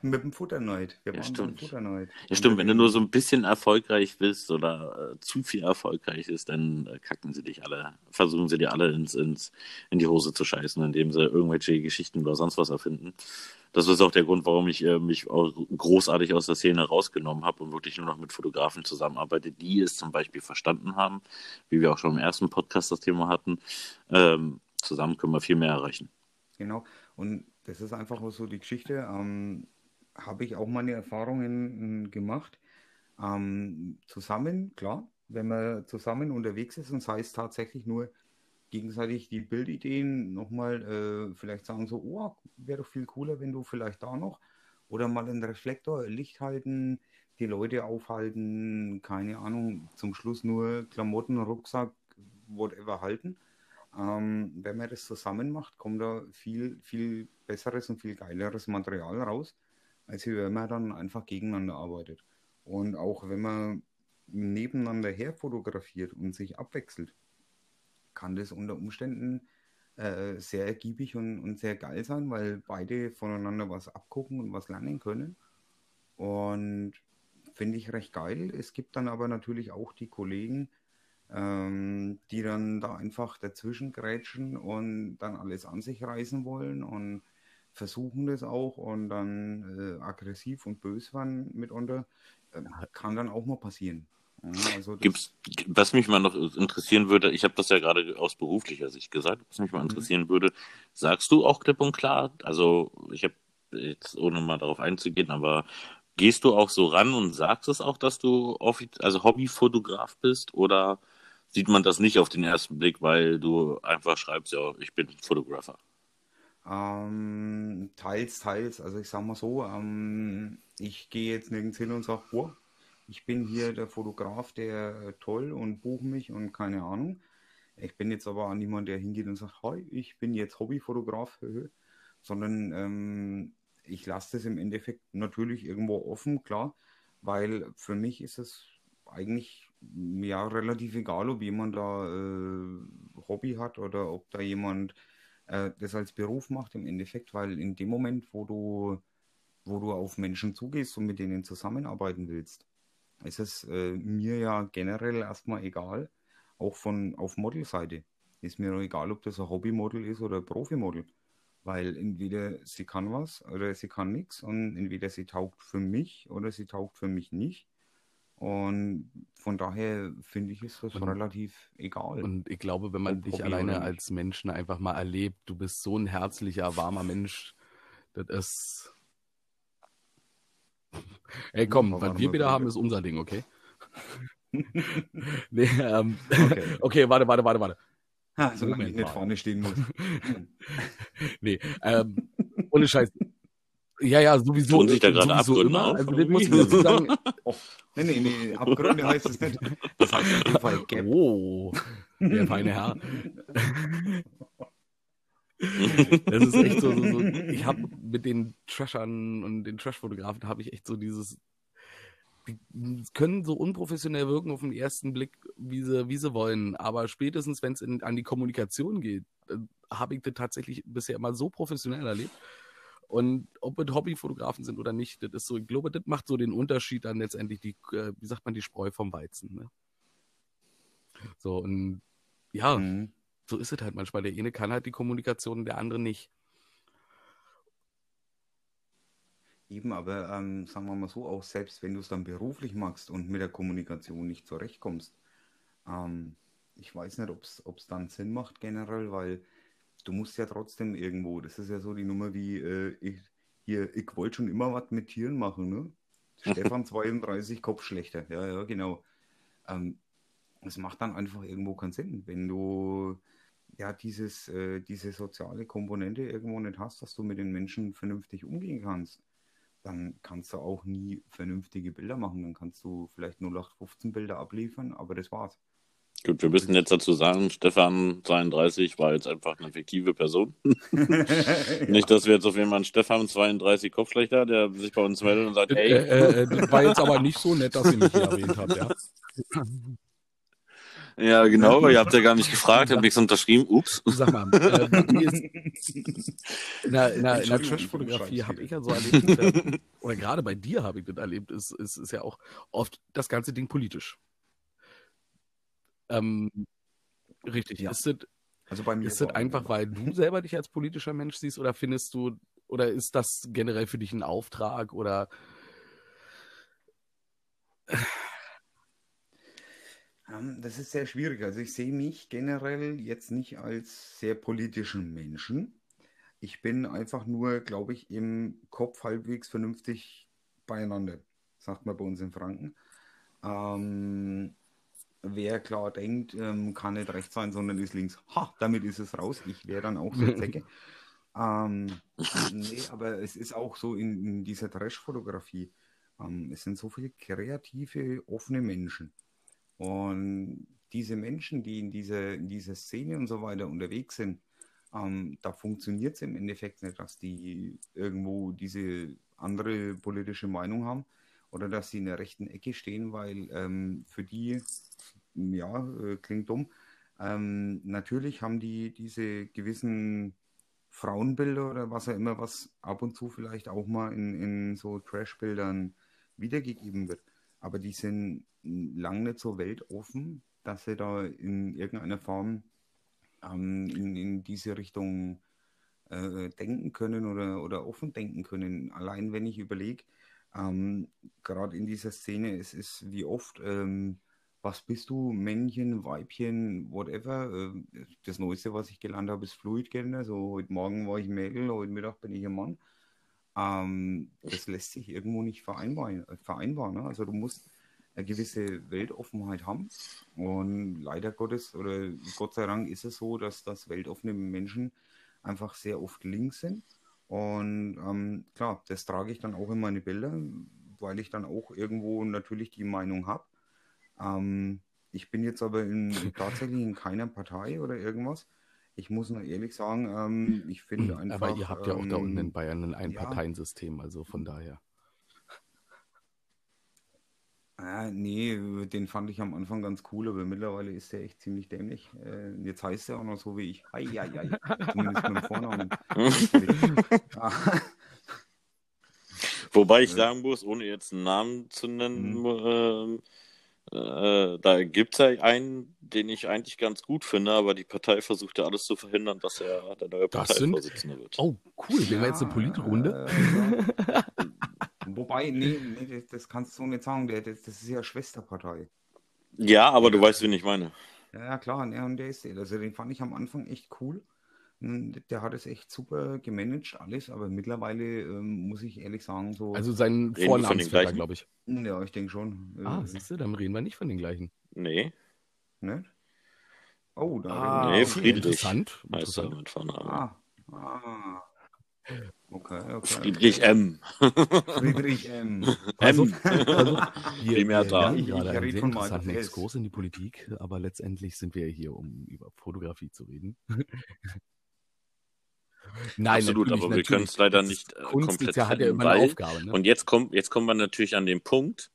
C: Mit dem Futterneid.
A: Wir ja, stimmt. Futterneid. Ja, stimmt. Wenn du nur so ein bisschen erfolgreich bist oder äh, zu viel erfolgreich ist, dann äh, kacken sie dich alle, versuchen sie dir alle ins, ins, in die Hose zu scheißen, indem sie irgendwelche Geschichten oder sonst was erfinden. Das ist auch der Grund, warum ich äh, mich auch großartig aus der Szene rausgenommen habe und wirklich nur noch mit Fotografen zusammenarbeite, die es zum Beispiel verstanden haben, wie wir auch schon im ersten Podcast das Thema hatten. Ähm, zusammen können wir viel mehr erreichen.
C: Genau. Und das ist einfach so die Geschichte. Ähm, Habe ich auch meine Erfahrungen gemacht. Ähm, zusammen, klar, wenn man zusammen unterwegs ist und sei es tatsächlich nur gegenseitig die Bildideen nochmal äh, vielleicht sagen so, oh, wäre doch viel cooler, wenn du vielleicht da noch oder mal einen Reflektor, Licht halten, die Leute aufhalten, keine Ahnung, zum Schluss nur Klamotten, Rucksack, whatever halten. Ähm, wenn man das zusammen macht, kommt da viel, viel besseres und viel geileres Material raus, als wenn man dann einfach gegeneinander arbeitet. Und auch wenn man nebeneinander her fotografiert und sich abwechselt, kann das unter Umständen äh, sehr ergiebig und, und sehr geil sein, weil beide voneinander was abgucken und was lernen können. Und finde ich recht geil. Es gibt dann aber natürlich auch die Kollegen, ähm, die dann da einfach dazwischen grätschen und dann alles an sich reißen wollen und versuchen das auch und dann äh, aggressiv und bös waren mitunter. Äh, kann dann auch mal passieren.
A: Ja, also Gibt's, was mich mal noch interessieren würde, ich habe das ja gerade aus beruflicher Sicht gesagt, was mich mal mhm. interessieren mhm. würde, sagst du auch klipp und klar, also ich habe jetzt ohne mal darauf einzugehen, aber gehst du auch so ran und sagst es auch, dass du also Hobbyfotograf bist oder sieht man das nicht auf den ersten Blick, weil du einfach schreibst, ja, ich bin Fotografer?
C: Ähm, teils, teils. Also ich sag mal so, ähm, ich gehe jetzt nirgends hin und sage, boah, ich bin hier der Fotograf, der äh, toll und buche mich und keine Ahnung. Ich bin jetzt aber niemand, der hingeht und sagt, hi, ich bin jetzt Hobbyfotograf, sondern ähm, ich lasse das im Endeffekt natürlich irgendwo offen, klar, weil für mich ist es eigentlich ja relativ egal, ob jemand da äh, Hobby hat oder ob da jemand äh, das als Beruf macht im Endeffekt, weil in dem Moment, wo du, wo du auf Menschen zugehst und mit denen zusammenarbeiten willst, ist es äh, mir ja generell erstmal egal, auch von auf Modelseite. Ist mir egal, ob das ein Hobbymodel ist oder ein Profimodel. Weil entweder sie kann was oder sie kann nichts und entweder sie taugt für mich oder sie taugt für mich nicht. Und von daher finde ich, ist das und, relativ egal.
B: Und ich glaube, wenn man dich alleine als Menschen einfach mal erlebt, du bist so ein herzlicher, warmer Mensch, das ist. Ey, komm, was wir wieder haben, ist unser Ding, okay? nee, ähm, okay. okay, warte, warte, warte, warte.
C: Ha, solange ich nicht vorne stehen muss.
B: nee, ähm, ohne Scheiß. Ja, ja, sowieso.
A: Tun sich da gerade Abgründe immer. Auf,
B: also, das muss ich sagen.
C: Nee, nee, nee, Abgründe heißt es nicht. Das heißt auf jeden Fall
B: Gap. Oh, der feine Herr. das ist echt so, so, so ich habe mit den Trashern und den Trash-Fotografen habe ich echt so dieses die können so unprofessionell wirken auf den ersten Blick, wie sie, wie sie wollen. Aber spätestens, wenn es an die Kommunikation geht, äh, habe ich das tatsächlich bisher immer so professionell erlebt. Und ob es Hobbyfotografen sind oder nicht, das ist so, ich glaube, das macht so den Unterschied dann letztendlich die, äh, wie sagt man, die Spreu vom Weizen. Ne? So, und ja, mhm. so ist es halt manchmal. Der eine kann halt die Kommunikation, der andere nicht.
C: Eben, aber ähm, sagen wir mal so, auch selbst wenn du es dann beruflich machst und mit der Kommunikation nicht zurechtkommst, ähm, ich weiß nicht, ob es dann Sinn macht generell, weil du musst ja trotzdem irgendwo, das ist ja so die Nummer wie, äh, ich, hier, ich wollte schon immer was mit Tieren machen, ne? Stefan 32, Kopf schlechter, ja, ja, genau. Ähm, es macht dann einfach irgendwo keinen Sinn, wenn du ja dieses, äh, diese soziale Komponente irgendwo nicht hast, dass du mit den Menschen vernünftig umgehen kannst, dann kannst du auch nie vernünftige Bilder machen. Dann kannst du vielleicht 0815 Bilder abliefern, aber das war's.
A: Gut, wir müssen jetzt dazu sagen, Stefan 32 war jetzt einfach eine fiktive Person. Nicht, dass wir jetzt auf jemanden Stefan 32 Kopfschlechter, der sich bei uns meldet und sagt, hey.
B: Äh, äh, äh, das war jetzt aber nicht so nett, dass ihr mich hier erwähnt habt, ja.
A: Ja, genau, ihr habt ja gar nicht gefragt, habt nichts unterschrieben. Ups.
B: Sag mal, äh, ist, in der, in der, in der Trash-Fotografie habe ich ja so erlebt, oder gerade bei dir habe ich das erlebt, ist, ist, ist ja auch oft das ganze Ding politisch. Ähm, richtig. Ja. Ist das, also bei mir ist das einfach, weil du selber dich als politischer Mensch siehst oder findest du, oder ist das generell für dich ein Auftrag oder
C: ähm, das ist sehr schwierig. Also ich sehe mich generell jetzt nicht als sehr politischen Menschen. Ich bin einfach nur, glaube ich, im Kopf halbwegs vernünftig beieinander, sagt man bei uns in Franken. Ähm, wer klar denkt, ähm, kann nicht rechts sein, sondern ist links. Ha, damit ist es raus. Ich wäre dann auch so Zecke. ähm, nee, aber es ist auch so in, in dieser Trash-Fotografie. Ähm, es sind so viele kreative, offene Menschen. Und diese Menschen, die in dieser, in dieser Szene und so weiter unterwegs sind, ähm, da funktioniert es im Endeffekt nicht, dass die irgendwo diese andere politische Meinung haben oder dass sie in der rechten Ecke stehen, weil ähm, für die ja, äh, klingt dumm. Ähm, natürlich haben die diese gewissen Frauenbilder oder was auch immer, was ab und zu vielleicht auch mal in, in so Trash-Bildern wiedergegeben wird. Aber die sind lang nicht so weltoffen, dass sie da in irgendeiner Form ähm, in, in diese Richtung äh, denken können oder, oder offen denken können. Allein wenn ich überlege, ähm, gerade in dieser Szene, es ist wie oft, ähm, was bist du, Männchen, Weibchen, whatever. Äh, das Neueste, was ich gelernt habe, ist Fluid Gender. So heute Morgen war ich Mädel, heute Mittag bin ich ein Mann. Ähm, das lässt sich irgendwo nicht vereinbaren. vereinbaren ne? Also du musst eine gewisse Weltoffenheit haben. Und leider Gottes oder Gott sei Dank ist es so, dass das weltoffene Menschen einfach sehr oft links sind. Und ähm, klar, das trage ich dann auch in meine Bilder, weil ich dann auch irgendwo natürlich die Meinung habe. Ähm, ich bin jetzt aber in, tatsächlich in keiner Partei oder irgendwas. Ich muss nur ehrlich sagen, ähm, ich finde einfach.
B: Aber ihr habt ja auch da unten in ähm, Bayern ein Einparteiensystem, also von daher.
C: Ah, nee, den fand ich am Anfang ganz cool, aber mittlerweile ist der echt ziemlich dämlich. Äh, jetzt heißt er auch noch so wie ich. Ei, ei, ei. Zumindest mit dem Vornamen.
A: Wobei ich sagen muss, ohne jetzt einen Namen zu nennen, mhm. äh, äh, da gibt es ja einen, den ich eigentlich ganz gut finde, aber die Partei versucht ja alles zu verhindern, dass er der neue Parteivorsitzende wird.
B: Oh, cool. Wir jetzt eine Politrunde?
C: Ja. Wobei, nee, nee das, kannst du nicht sagen, das, das ist ja Schwesterpartei.
A: Ja, aber du weißt, wen ich meine.
C: Ja, klar, ne, und der ist der. Also den fand ich am Anfang echt cool. Hm, der hat es echt super gemanagt, alles, aber mittlerweile ähm, muss ich ehrlich sagen, so.
B: Also sein Vornamensvetter, glaube ich.
C: Ja, ich denke schon.
B: Ah, äh, siehst du, dann reden wir nicht von den gleichen.
A: Nee.
C: Ne? Oh, da
A: ah, nee, Friedrich.
B: Interessant.
A: interessant.
C: Ah, ah. Okay, okay.
A: Friedrich M.
C: Friedrich M.
B: Also, also wir,
A: Primär da.
B: Wir gerade einen sehr interessanten Exkurs in die Politik, aber letztendlich sind wir hier, um über Fotografie zu reden.
A: Nein, Absolut, aber wir können es leider nicht äh, komplett
B: ja, hat ja immer eine Aufgabe. Ne?
A: Und jetzt kommt, jetzt kommen wir natürlich an den Punkt,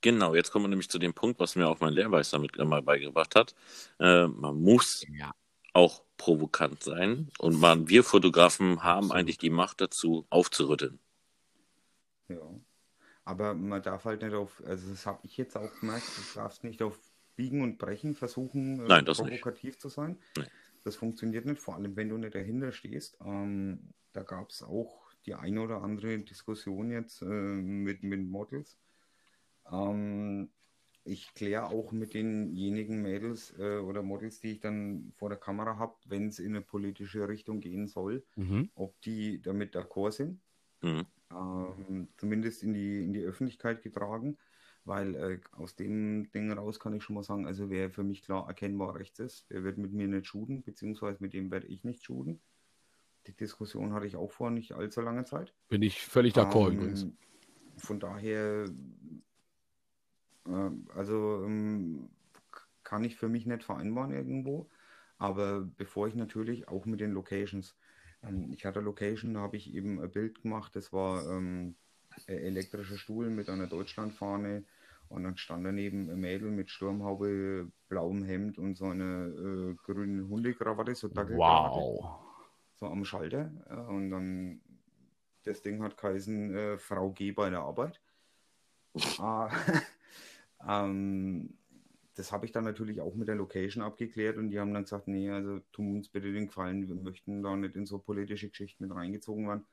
A: genau, jetzt kommen wir nämlich zu dem Punkt, was mir auch mein Lehrmeister mit mal beigebracht hat. Äh, man muss ja. Auch provokant sein. Und man, wir Fotografen haben Absolut. eigentlich die Macht dazu, aufzurütteln.
C: Ja. Aber man darf halt nicht auf, also das habe ich jetzt auch gemerkt, du darfst nicht auf Biegen und Brechen versuchen,
A: äh, Nein,
C: provokativ
A: nicht.
C: zu sein.
A: Nee.
C: Das funktioniert nicht, vor allem wenn du nicht dahinter stehst. Ähm, da gab es auch die eine oder andere Diskussion jetzt äh, mit, mit Models. Ähm, ich kläre auch mit denjenigen Mädels äh, oder Models, die ich dann vor der Kamera habe, wenn es in eine politische Richtung gehen soll, mhm. ob die damit d'accord sind. Mhm. Ähm, zumindest in die, in die Öffentlichkeit getragen, weil äh, aus dem Ding raus kann ich schon mal sagen, also wer für mich klar erkennbar rechts ist, der wird mit mir nicht schuden, beziehungsweise mit dem werde ich nicht schuden. Die Diskussion hatte ich auch vor nicht allzu langer Zeit.
B: Bin ich völlig d'accord ähm, übrigens.
C: Von daher also ähm, kann ich für mich nicht vereinbaren irgendwo. Aber bevor ich natürlich auch mit den Locations, ähm, ich hatte Location, da habe ich eben ein Bild gemacht, das war ähm, ein elektrischer Stuhl mit einer Deutschlandfahne und dann stand daneben ein Mädel mit Sturmhaube, blauem Hemd und so eine äh, grüne Hundekrawatte, so
B: Wow.
C: So am Schalter. und dann das Ding hat geheißen äh, Frau G bei der Arbeit. ah, ähm, das habe ich dann natürlich auch mit der Location abgeklärt und die haben dann gesagt, nee, also tun uns bitte den Gefallen, wir möchten da nicht in so politische Geschichten mit reingezogen werden,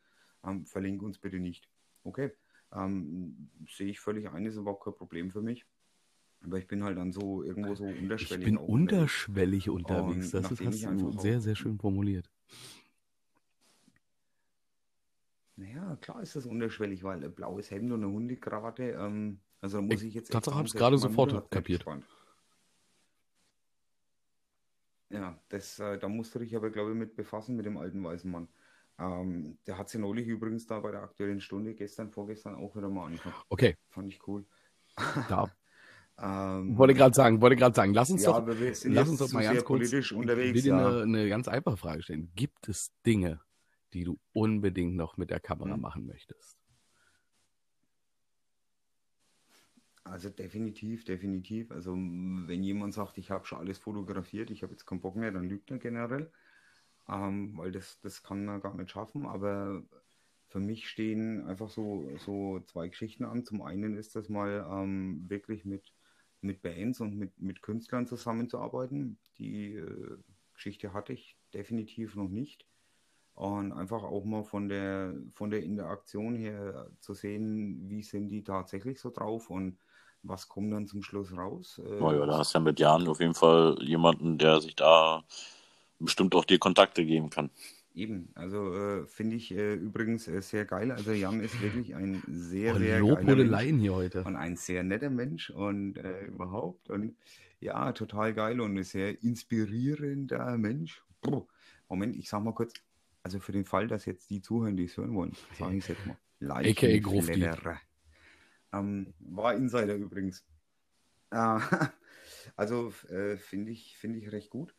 C: ähm, verlinke uns bitte nicht. Okay, ähm, sehe ich völlig ein, ist überhaupt kein Problem für mich. Aber ich bin halt dann so irgendwo so unterschwellig.
B: Ich bin unterschwellig unterwegs. Das ist, hast du sehr, sehr schön formuliert.
C: Naja, klar ist das unterschwellig, weil ein blaues Hemd und eine Hundekrawatte, ähm, also muss ich jetzt.
B: Tatsache habe ich es gerade sofort kapiert.
C: Ja, das, äh, da musst du dich aber, glaube ich, mit befassen mit dem alten weißen Mann. Ähm, der hat sie neulich übrigens da bei der aktuellen Stunde gestern, vorgestern auch wieder mal angeguckt.
B: Okay.
C: Fand ich cool.
B: Da. ähm, wollte gerade sagen, wollte gerade sagen, lass uns
C: ja,
B: doch, lass uns doch mal ganz kurz
C: politisch unterwegs,
B: will dir ja. eine, eine, ganz einfache Frage stellen. Gibt es Dinge, die du unbedingt noch mit der Kamera hm. machen möchtest?
C: Also definitiv, definitiv. Also wenn jemand sagt, ich habe schon alles fotografiert, ich habe jetzt keinen Bock mehr, dann lügt er generell, ähm, weil das, das kann er gar nicht schaffen. Aber für mich stehen einfach so, so zwei Geschichten an. Zum einen ist das mal ähm, wirklich mit, mit Bands und mit, mit Künstlern zusammenzuarbeiten. Die äh, Geschichte hatte ich definitiv noch nicht. Und einfach auch mal von der, von der Interaktion her zu sehen, wie sind die tatsächlich so drauf und was kommt dann zum Schluss raus.
A: Äh, oh ja, da hast du ja mit Jan auf jeden Fall jemanden, der sich da bestimmt auch dir Kontakte geben kann.
C: Eben, also äh, finde ich äh, übrigens äh, sehr geil. Also Jan ist wirklich ein sehr, oh, sehr geiler
B: Mensch hier heute.
C: und ein sehr netter Mensch und äh, überhaupt und ja, total geil und ein sehr inspirierender Mensch. Moment, ich sag mal kurz, also für den Fall, dass jetzt die zuhören, die es hören wollen, sage ich es jetzt mal.
B: Leicht AKA.
C: Ähm, war Insider übrigens. Äh, also äh, finde ich, find ich recht gut.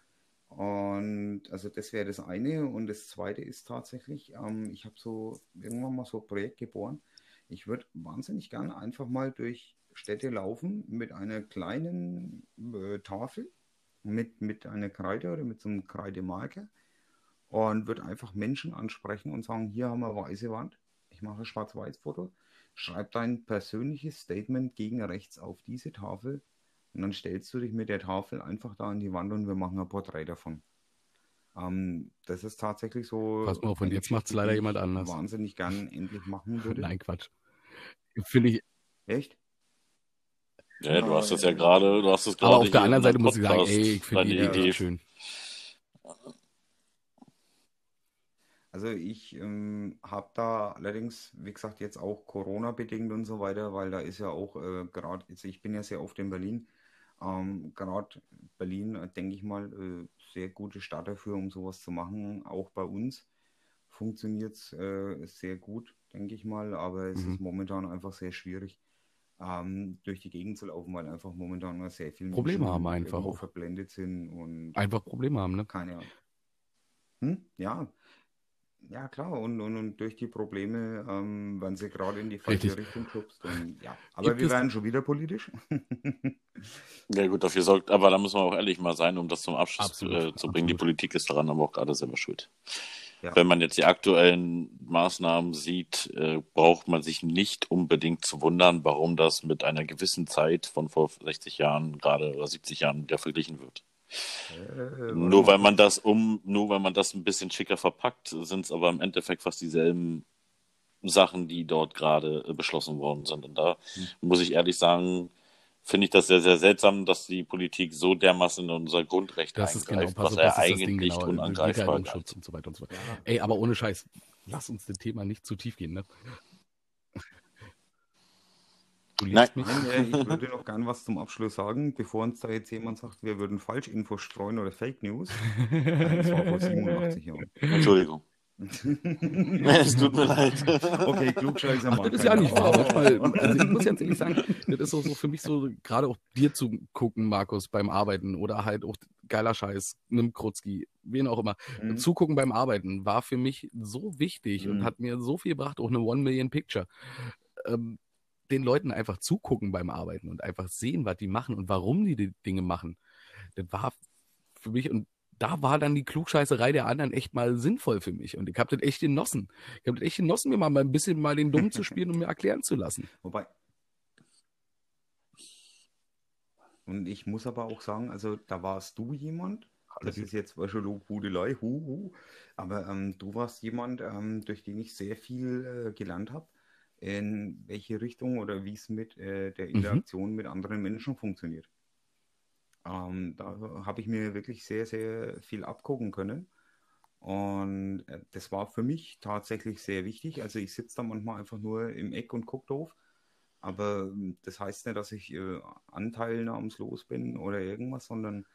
C: Und also das wäre das eine. Und das zweite ist tatsächlich, ähm, ich habe so irgendwann mal so ein Projekt geboren. Ich würde wahnsinnig gerne einfach mal durch Städte laufen mit einer kleinen äh, Tafel, mit, mit einer Kreide oder mit so einem Kreidemarker und würde einfach Menschen ansprechen und sagen, hier haben wir weiße Wand, ich mache ein Schwarz-Weiß-Foto, schreib dein persönliches Statement gegen rechts auf diese Tafel und dann stellst du dich mit der Tafel einfach da an die Wand und wir machen ein Porträt davon. Ähm, das ist tatsächlich so.
B: Pass mal auf, und jetzt macht es leider jemand anders.
C: wahnsinnig gern endlich machen würde.
B: Nein, Quatsch. Finde ich.
C: Echt?
A: Ja, du hast das ja gerade, du hast es gerade.
B: Aber auf der anderen Seite muss ich sagen, ey, ich finde die Idee schön.
C: Also ich ähm, habe da allerdings, wie gesagt, jetzt auch Corona-bedingt und so weiter, weil da ist ja auch äh, gerade, also ich bin ja sehr oft in Berlin, ähm, gerade Berlin, äh, denke ich mal, äh, sehr gute Stadt dafür, um sowas zu machen. Auch bei uns funktioniert es äh, sehr gut, denke ich mal, aber es mhm. ist momentan einfach sehr schwierig, ähm, durch die Gegend zu laufen, weil einfach momentan sehr viele
B: Probleme Menschen haben einfach
C: verblendet sind und
B: einfach Probleme haben, ne?
C: Keine Ahnung. Hm? Ja, ja, klar, und, und, und durch die Probleme ähm, werden sie gerade in die falsche Richtig. Richtung geschubst. ja. Aber Gibt wir werden schon wieder politisch.
A: ja, gut, dafür sorgt, aber da müssen wir auch ehrlich mal sein, um das zum Abschluss absolut, äh, zu bringen. Die Politik ist daran aber auch gerade selber schuld. Ja. Wenn man jetzt die aktuellen Maßnahmen sieht, äh, braucht man sich nicht unbedingt zu wundern, warum das mit einer gewissen Zeit von vor 60 Jahren gerade oder 70 Jahren wieder verglichen wird. Äh, nur weil man das um, nur weil man das ein bisschen schicker verpackt, sind es aber im Endeffekt fast dieselben Sachen, die dort gerade äh, beschlossen worden sind. Und da hm. muss ich ehrlich sagen, finde ich das sehr, sehr seltsam, dass die Politik so dermaßen in unser Grundrecht das eingreift, genau, was er eigentlich genau, unangreifbar
B: ist. Und so weiter und so weiter. Ja. Ey, aber ohne Scheiß, lass uns das Thema nicht zu tief gehen, ne?
C: Du liest mich. Nein, ich würde noch gern was zum Abschluss sagen, bevor uns da jetzt jemand sagt, wir würden Falschinfos streuen oder Fake News. Das war vor 87 Jahren.
A: Entschuldigung. es tut mir leid.
C: Okay, Klugscheißer
B: Ach, Das ist ja nicht wahr. Manchmal, also ich muss ganz ehrlich sagen, das ist auch so für mich so, gerade auch dir zu gucken, Markus, beim Arbeiten oder halt auch geiler Scheiß, nimm Krutzki, wen auch immer. Mhm. Zugucken beim Arbeiten war für mich so wichtig mhm. und hat mir so viel gebracht, auch eine One Million Picture. Ähm, den Leuten einfach zugucken beim Arbeiten und einfach sehen, was die machen und warum die die Dinge machen. Das war für mich und da war dann die Klugscheißerei der anderen echt mal sinnvoll für mich. Und ich habe das echt genossen. Ich habe das echt genossen, mir mal ein bisschen mal den Dumm zu spielen und mir erklären zu lassen.
C: Wobei. Und ich muss aber auch sagen, also da warst du jemand, das ist jetzt schon Lobhudelei, hu, hu, aber ähm, du warst jemand, ähm, durch den ich sehr viel äh, gelernt habe in welche Richtung oder wie es mit äh, der mhm. Interaktion mhm. mit anderen Menschen funktioniert. Ähm, da habe ich mir wirklich sehr, sehr viel abgucken können. Und äh, das war für mich tatsächlich sehr wichtig. Also ich sitze da manchmal einfach nur im Eck und gucke drauf. Aber ähm, das heißt nicht, dass ich äh, anteilnahmslos bin oder irgendwas, sondern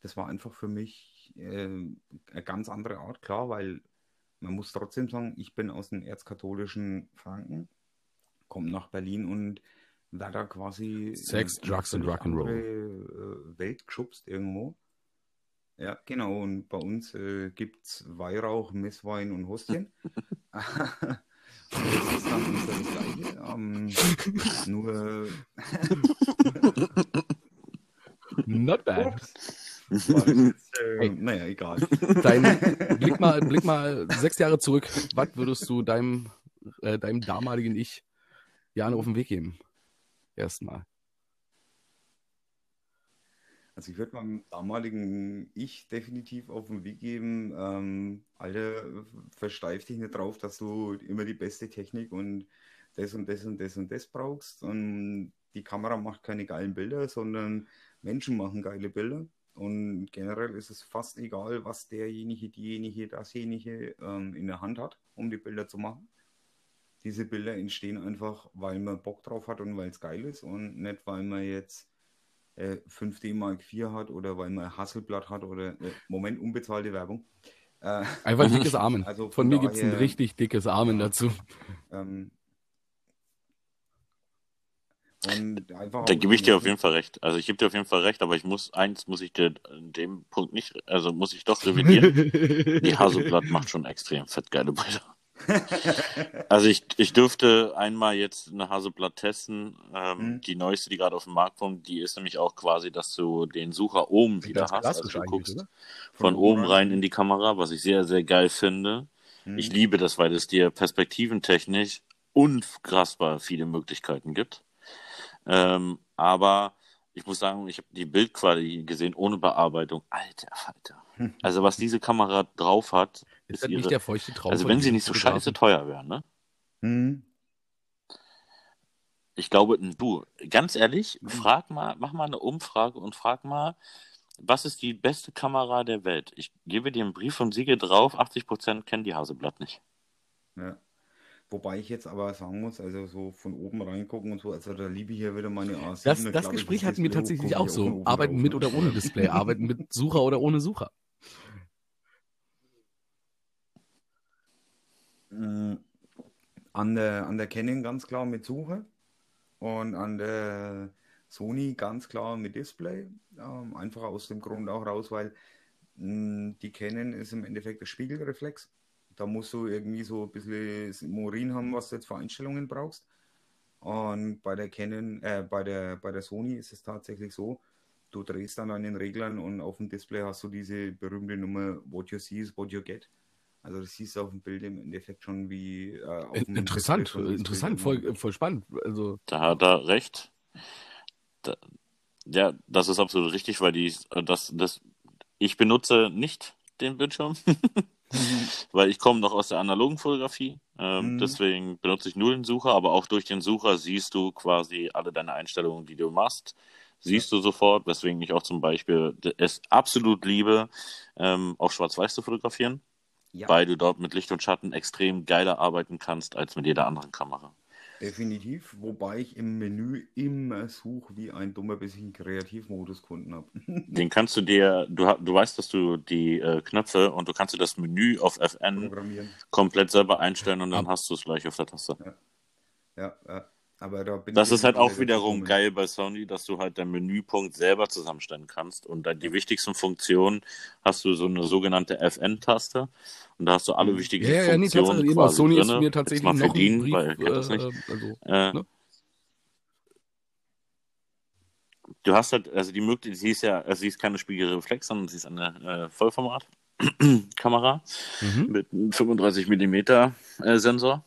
C: das war einfach für mich äh, eine ganz andere Art. Klar, weil man muss trotzdem sagen, ich bin aus dem erzkatholischen Franken kommt nach Berlin und wird da quasi
B: Sex, Drugs und Rock'n'Roll
C: äh, Welt geschubst irgendwo. Ja, genau. Und bei uns äh, gibt es Weihrauch, Messwein und Hostien. das ist dann Gleiche. Ähm, nur.
B: Not bad.
C: Jetzt, äh, naja, egal.
B: Dein, blick, mal, blick mal sechs Jahre zurück. Was würdest du deinem, äh, deinem damaligen Ich Jan auf den Weg geben. Erstmal.
C: Also ich würde meinem damaligen Ich definitiv auf den Weg geben, ähm, Alter, versteif dich nicht drauf, dass du immer die beste Technik und das und das und das und das brauchst. Und die Kamera macht keine geilen Bilder, sondern Menschen machen geile Bilder. Und generell ist es fast egal, was derjenige, diejenige, dasjenige ähm, in der Hand hat, um die Bilder zu machen. Diese Bilder entstehen einfach, weil man Bock drauf hat und weil es geil ist und nicht, weil man jetzt äh, 5D Mark IV hat oder weil man Hasselblatt hat oder äh, Moment unbezahlte Werbung.
B: Äh, einfach ein dickes Amen. Also von, von mir gibt es ein richtig dickes Amen dazu. Ähm,
A: da gebe ich dir auf jeden Fall recht. Also ich gebe dir auf jeden Fall recht, aber ich muss, eins muss ich dir in dem Punkt nicht, also muss ich doch revidieren. Die Haselblatt macht schon extrem fett geile Bilder. also ich, ich dürfte einmal jetzt eine Haseblatt testen. Ähm, hm. Die neueste, die gerade auf dem Markt kommt, die ist nämlich auch quasi, dass du den Sucher oben wieder hast. Also du guckst von, von oben rein in die Kamera, was ich sehr, sehr geil finde. Hm. Ich liebe das, weil es dir perspektiventechnisch unfassbar viele Möglichkeiten gibt. Ähm, aber ich muss sagen, ich habe die Bildqualität gesehen ohne Bearbeitung. Alter Falter. Also was diese Kamera drauf hat,
B: ist, ist ihre... nicht der feuchte Traum.
A: Also wenn sie nicht so scheiße teuer wäre, ne? Mhm. Ich glaube, du, ganz ehrlich, mhm. frag mal, mach mal eine Umfrage und frag mal, was ist die beste Kamera der Welt? Ich gebe dir einen Brief und Siege drauf, 80% kennen die Haseblatt nicht.
C: Ja. Wobei ich jetzt aber sagen muss, also so von oben reingucken und so, also da liebe ich ja wieder meine
B: A7. Das, das Gespräch hatten wir tatsächlich auch so. Arbeiten mit oder ohne Display, arbeiten mit Sucher oder ohne Sucher.
C: Mm, an der, an der Canon ganz klar mit Suche und an der Sony ganz klar mit Display. Ähm, einfach aus dem Grund auch raus, weil mm, die Canon ist im Endeffekt der Spiegelreflex. Da musst du irgendwie so ein bisschen Morin haben, was du jetzt für Einstellungen brauchst. Und bei der Canon, äh, bei der, bei der Sony ist es tatsächlich so, du drehst dann an den Reglern und auf dem Display hast du diese berühmte Nummer What you see is what you get. Also das siehst du auf dem Bild im Endeffekt schon wie
B: äh, interessant, interessant, voll, voll spannend. Also
A: da hat er recht. Da, ja, das ist absolut richtig, weil die das das ich benutze nicht den Bildschirm. Weil ich komme noch aus der analogen Fotografie. Ähm, mhm. Deswegen benutze ich nur den Sucher, aber auch durch den Sucher siehst du quasi alle deine Einstellungen, die du machst. Siehst du sofort, weswegen ich auch zum Beispiel es absolut liebe, ähm, auch schwarz-weiß zu fotografieren. Ja. Weil du dort mit Licht und Schatten extrem geiler arbeiten kannst als mit jeder anderen Kamera.
C: Definitiv, wobei ich im Menü immer suche, wie ein dummer, bis ich einen Kreativmodus gefunden habe.
A: Den kannst du dir, du, du weißt, dass du die äh, Knöpfe und du kannst dir das Menü auf FN komplett selber einstellen und dann hast du es gleich auf der Taste.
C: Ja, ja, ja. Aber da
A: bin das ist halt auch wiederum geil bei Sony, dass du halt deinen Menüpunkt selber zusammenstellen kannst und dann die wichtigsten Funktionen hast du so eine sogenannte FN-Taste und da hast du alle mhm. wichtigen ja, ja, Funktionen nee, quasi
B: Sony drinne. ist mir tatsächlich mal noch verdienen, Brief, weil ich das nicht. Äh, also, äh, ne?
A: Du hast halt, also die Möglichkeit, sie ist ja, also sie ist keine Spiegelreflex, sondern sie ist eine äh, Vollformat. Kamera mhm. mit einem 35 mm äh, Sensor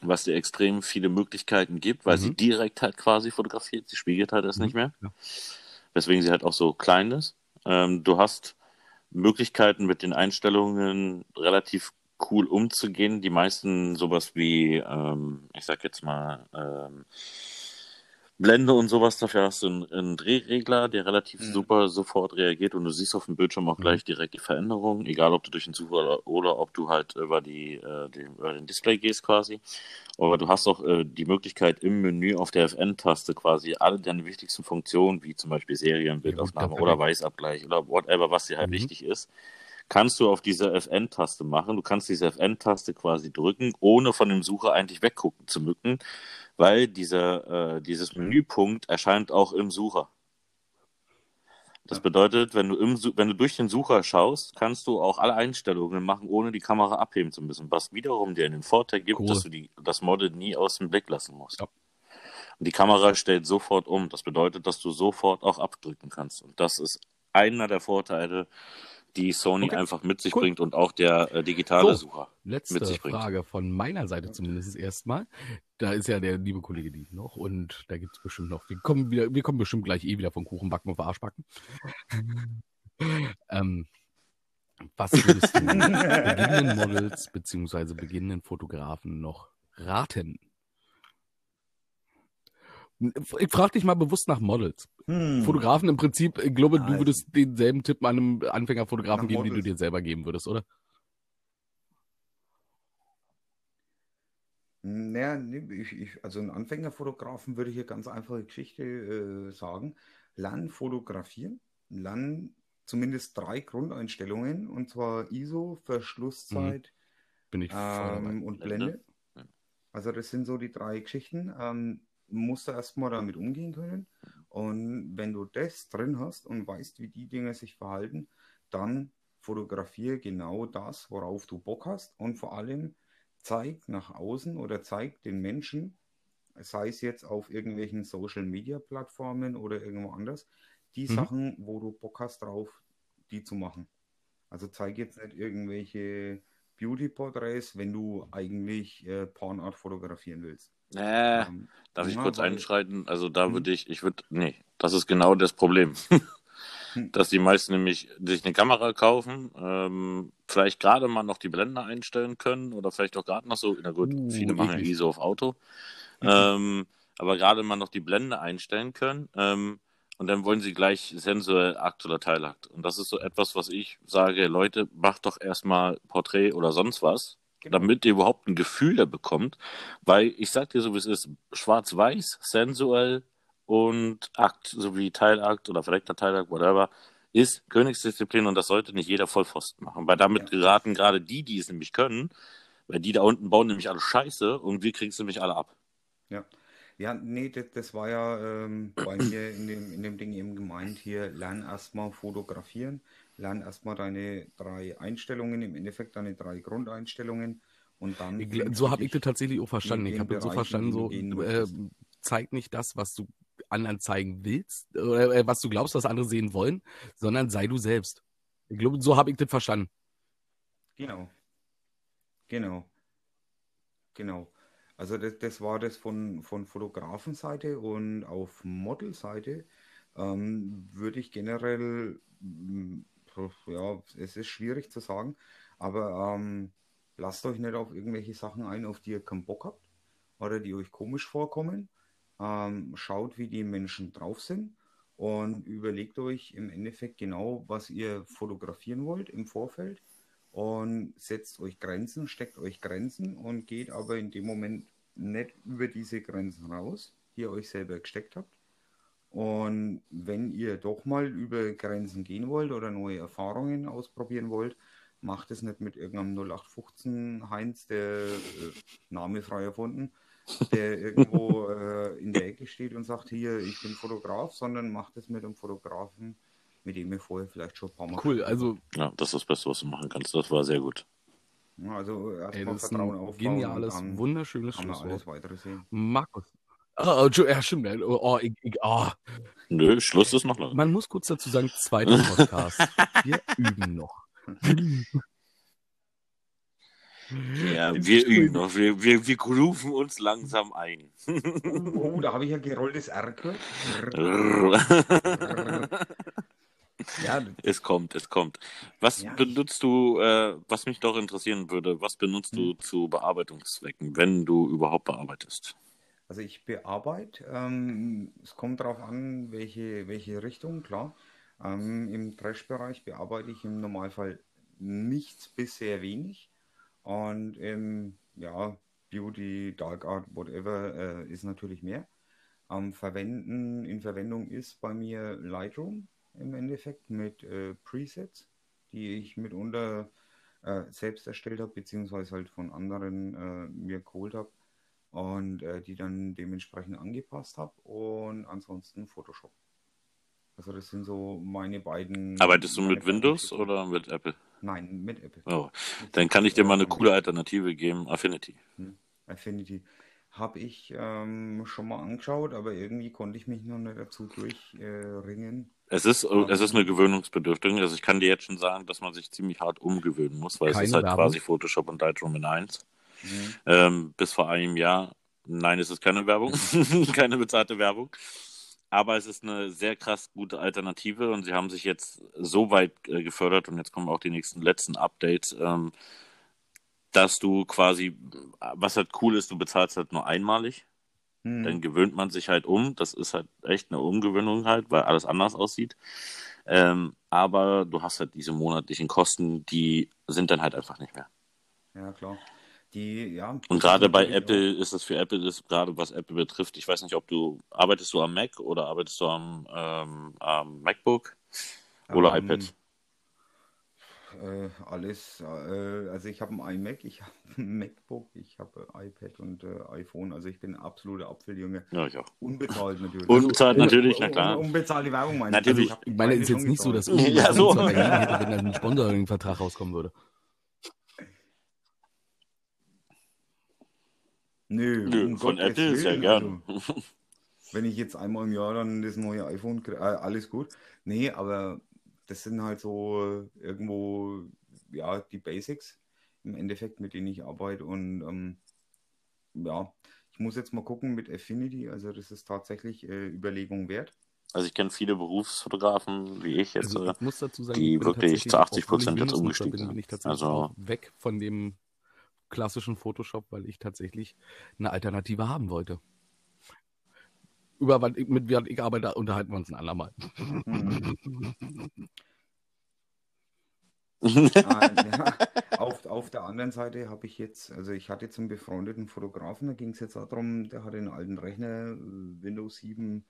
A: was dir extrem viele Möglichkeiten gibt, weil mhm. sie direkt halt quasi fotografiert, sie spiegelt halt erst mhm. nicht mehr. Ja. Weswegen sie halt auch so klein ist. Ähm, du hast Möglichkeiten mit den Einstellungen relativ cool umzugehen. Die meisten sowas wie, ähm, ich sag jetzt mal, ähm, Blende und sowas, dafür hast du einen, einen Drehregler, der relativ mhm. super sofort reagiert und du siehst auf dem Bildschirm auch mhm. gleich direkt die Veränderungen, egal ob du durch den Sucher oder, oder ob du halt über, die, äh, den, über den Display gehst quasi. Aber du hast auch äh, die Möglichkeit im Menü auf der FN-Taste quasi alle deine wichtigsten Funktionen, wie zum Beispiel Serienbildaufnahme ja, oder Weißabgleich oder whatever, was dir halt mhm. wichtig ist, kannst du auf dieser FN-Taste machen. Du kannst diese FN-Taste quasi drücken, ohne von dem Sucher eigentlich weggucken zu mücken weil dieser, äh, dieses Menüpunkt erscheint auch im Sucher. Das bedeutet, wenn du, im, wenn du durch den Sucher schaust, kannst du auch alle Einstellungen machen, ohne die Kamera abheben zu müssen, was wiederum dir den Vorteil gibt, cool. dass du die, das Model nie aus dem Blick lassen musst. Ja. Und die Kamera stellt sofort um. Das bedeutet, dass du sofort auch abdrücken kannst. Und das ist einer der Vorteile, die Sony okay. einfach mit sich cool. bringt und auch der äh, digitale so, Sucher
B: letzte
A: mit sich bringt.
B: Frage von meiner Seite zumindest erstmal. da ist ja der liebe Kollege Dieb noch und da gibt es bestimmt noch. Wir kommen, wieder, wir kommen bestimmt gleich eh wieder von Kuchenbacken auf Arschbacken. ähm, was würdest du beginnenden Models bzw. beginnenden Fotografen noch raten? Ich frage dich mal bewusst nach Models. Hm. Fotografen im Prinzip, ich glaube, du würdest denselben Tipp einem Anfängerfotografen geben, den du dir selber geben würdest, oder?
C: Naja, ich, ich, also ein Anfängerfotografen würde hier ganz einfache Geschichte äh, sagen. Lern fotografieren, lern zumindest drei Grundeinstellungen, und zwar ISO, Verschlusszeit
B: mhm. Bin ich
C: ähm, und Blende. Also das sind so die drei Geschichten. Ähm, musst du erstmal damit umgehen können. Und wenn du das drin hast und weißt, wie die Dinge sich verhalten, dann fotografiere genau das, worauf du Bock hast und vor allem zeig nach außen oder zeig den Menschen, sei es jetzt auf irgendwelchen Social Media Plattformen oder irgendwo anders, die mhm. Sachen, wo du Bock hast drauf, die zu machen. Also zeig jetzt nicht irgendwelche Beauty-Porträts, wenn du eigentlich äh, Pornart fotografieren willst.
A: Äh, ähm, darf ich kurz einschreiten? Also da hm? würde ich, ich würde, nee, das ist genau das Problem. Hm. Dass die meisten nämlich sich eine Kamera kaufen, ähm, vielleicht gerade mal noch die Blende einstellen können oder vielleicht auch gerade noch so, na gut, uh, viele machen ja ISO auf Auto, mhm. ähm, aber gerade mal noch die Blende einstellen können. Ähm, und dann wollen sie gleich sensuell Akt oder Teilakt. Und das ist so etwas, was ich sage, Leute, macht doch erstmal Porträt oder sonst was, genau. damit ihr überhaupt ein Gefühl da bekommt. Weil ich sag dir so, wie es ist, schwarz-weiß, sensuell und Akt, so wie Teilakt oder verdeckter Teilakt, whatever, ist Königsdisziplin und das sollte nicht jeder Vollpfosten machen. Weil damit ja. geraten gerade die, die es nämlich können, weil die da unten bauen nämlich alle Scheiße und wir kriegen es nämlich alle ab.
C: Ja. Ja, nee, das, das war ja ähm, bei mir in dem, in dem Ding eben gemeint hier, lern erstmal fotografieren, lern erstmal deine drei Einstellungen, im Endeffekt deine drei Grundeinstellungen und dann.
B: So habe ich das tatsächlich auch verstanden. Ich habe das so verstanden, so äh, zeig nicht das, was du anderen zeigen willst, oder äh, was du glaubst, was andere sehen wollen, sondern sei du selbst. Ich glaube, so habe ich das verstanden.
C: Genau. Genau. Genau. Also das, das war das von, von Fotografenseite und auf Modelseite ähm, würde ich generell, ja, es ist schwierig zu sagen, aber ähm, lasst euch nicht auf irgendwelche Sachen ein, auf die ihr keinen Bock habt oder die euch komisch vorkommen. Ähm, schaut, wie die Menschen drauf sind und überlegt euch im Endeffekt genau, was ihr fotografieren wollt im Vorfeld und setzt euch Grenzen, steckt euch Grenzen und geht aber in dem Moment nicht über diese Grenzen raus, die ihr euch selber gesteckt habt. Und wenn ihr doch mal über Grenzen gehen wollt oder neue Erfahrungen ausprobieren wollt, macht es nicht mit irgendeinem 0815 Heinz, der äh, Name frei erfunden, der irgendwo äh, in der Ecke steht und sagt, hier, ich bin Fotograf, sondern macht es mit einem Fotografen, mit dem ihr vorher vielleicht schon ein paar Mal.
B: Cool, also.
A: Ja, das ist das Beste, was du machen kannst. Das war sehr gut.
C: Also
B: erstmal Vertrauen aufbauen. Geniales,
C: dann
B: wunderschönes
C: kann man alles weitere sehen.
B: Markus. Oh, ja, stimmt. Oh, oh, ich, ich, oh.
A: Nö, Schluss ist noch lange.
B: Man muss kurz dazu sagen, zweiter Podcast. Wir üben noch.
A: Ja, wir üben noch. Wir, wir, wir grooven uns langsam ein.
C: Oh, da habe ich ja gerolltes gehört.
A: Ja, es kommt, es kommt. Was ja, benutzt du, äh, was mich doch interessieren würde, was benutzt hm. du zu Bearbeitungszwecken, wenn du überhaupt bearbeitest?
C: Also ich bearbeite, ähm, es kommt darauf an, welche, welche Richtung, klar. Ähm, Im Trash-Bereich bearbeite ich im Normalfall nichts bis sehr wenig. Und im ja, Beauty, Dark Art, whatever, äh, ist natürlich mehr. Ähm, Verwenden, in Verwendung ist bei mir Lightroom im Endeffekt mit äh, Presets, die ich mitunter äh, selbst erstellt habe, beziehungsweise halt von anderen äh, mir geholt habe und äh, die dann dementsprechend angepasst habe und ansonsten Photoshop. Also das sind so meine beiden.
A: Arbeitest du mit Windows oder mit Apple?
C: Nein, mit Apple.
A: Oh, dann kann ich dir mal eine coole Alternative geben, Affinity.
C: Hm, Affinity. Habe ich ähm, schon mal angeschaut, aber irgendwie konnte ich mich noch nicht dazu durchringen.
A: Äh, es ist, ähm, es ist eine Gewöhnungsbedürftig. Also ich kann dir jetzt schon sagen, dass man sich ziemlich hart umgewöhnen muss, weil es ist halt Werbung. quasi Photoshop und Lightroom in eins. Mhm. Ähm, bis vor einem Jahr Nein, es ist keine Werbung, keine bezahlte Werbung. Aber es ist eine sehr krass gute Alternative und sie haben sich jetzt so weit äh, gefördert und jetzt kommen auch die nächsten letzten Updates, ähm, dass du quasi, was halt cool ist, du bezahlst halt nur einmalig. Mhm. Dann gewöhnt man sich halt um. Das ist halt echt eine Umgewöhnung halt, weil alles anders aussieht. Ähm, aber du hast halt diese monatlichen Kosten, die sind dann halt einfach nicht mehr.
C: Ja, klar. Die, ja,
A: und gerade bei Apple auch. ist es für Apple, ist gerade was Apple betrifft, ich weiß nicht, ob du, arbeitest du am Mac oder arbeitest du am, ähm, am MacBook oder um, ähm, iPad?
C: Äh, alles, äh, also ich habe ein iMac, ich habe ein MacBook, ich habe iPad und äh, iPhone, also ich bin ein absoluter Apfeljunge.
A: Ja, ich auch.
C: Unbezahlt natürlich.
A: Unbezahlt also, natürlich, na klar.
C: unbezahlte Werbung
B: meine natürlich. ich. Also ich meine, ist jetzt nicht so, dass irgendwie
A: ja, so.
B: wenn ein Sponsoring-Vertrag rauskommen würde.
C: Nö,
A: Nö um von Gott Apple sehr gern.
C: Also, wenn ich jetzt einmal im Jahr dann das neue iPhone kriege, äh, alles gut. Nee, aber das sind halt so irgendwo, ja, die Basics im Endeffekt, mit denen ich arbeite. Und ähm, ja, ich muss jetzt mal gucken mit Affinity. Also, das ist tatsächlich äh, Überlegung wert.
A: Also ich kenne viele Berufsfotografen, wie ich jetzt,
B: also ich muss dazu sagen,
A: die wirklich zu 80 Prozent jetzt umgestiegen
B: sind. Also weg von dem klassischen Photoshop, weil ich tatsächlich eine Alternative haben wollte über was ich, mit was ich arbeite, unterhalten wir uns ein andermal.
C: ah, ja. auf, auf der anderen Seite habe ich jetzt, also ich hatte jetzt einen befreundeten Fotografen, da ging es jetzt darum, der hatte einen alten Rechner, Windows 7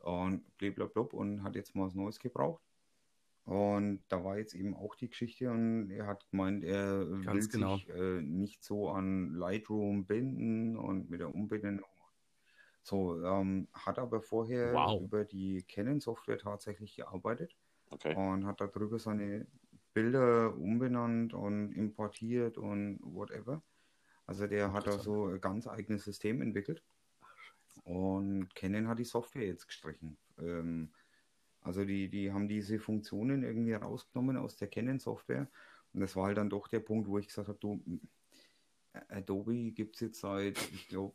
C: und blablabla und hat jetzt mal was Neues gebraucht. Und da war jetzt eben auch die Geschichte und er hat gemeint, er Ganz will genau. sich äh, nicht so an Lightroom binden und mit der Umbindung so, ähm, hat aber vorher wow. über die Canon-Software tatsächlich gearbeitet
A: okay.
C: und hat darüber seine Bilder umbenannt und importiert und whatever. Also der hat da so ein ganz eigenes System entwickelt. Und Canon hat die Software jetzt gestrichen. Ähm, also die, die haben diese Funktionen irgendwie rausgenommen aus der Canon-Software. Und das war halt dann doch der Punkt, wo ich gesagt habe, du, Adobe gibt es jetzt seit, ich glaube,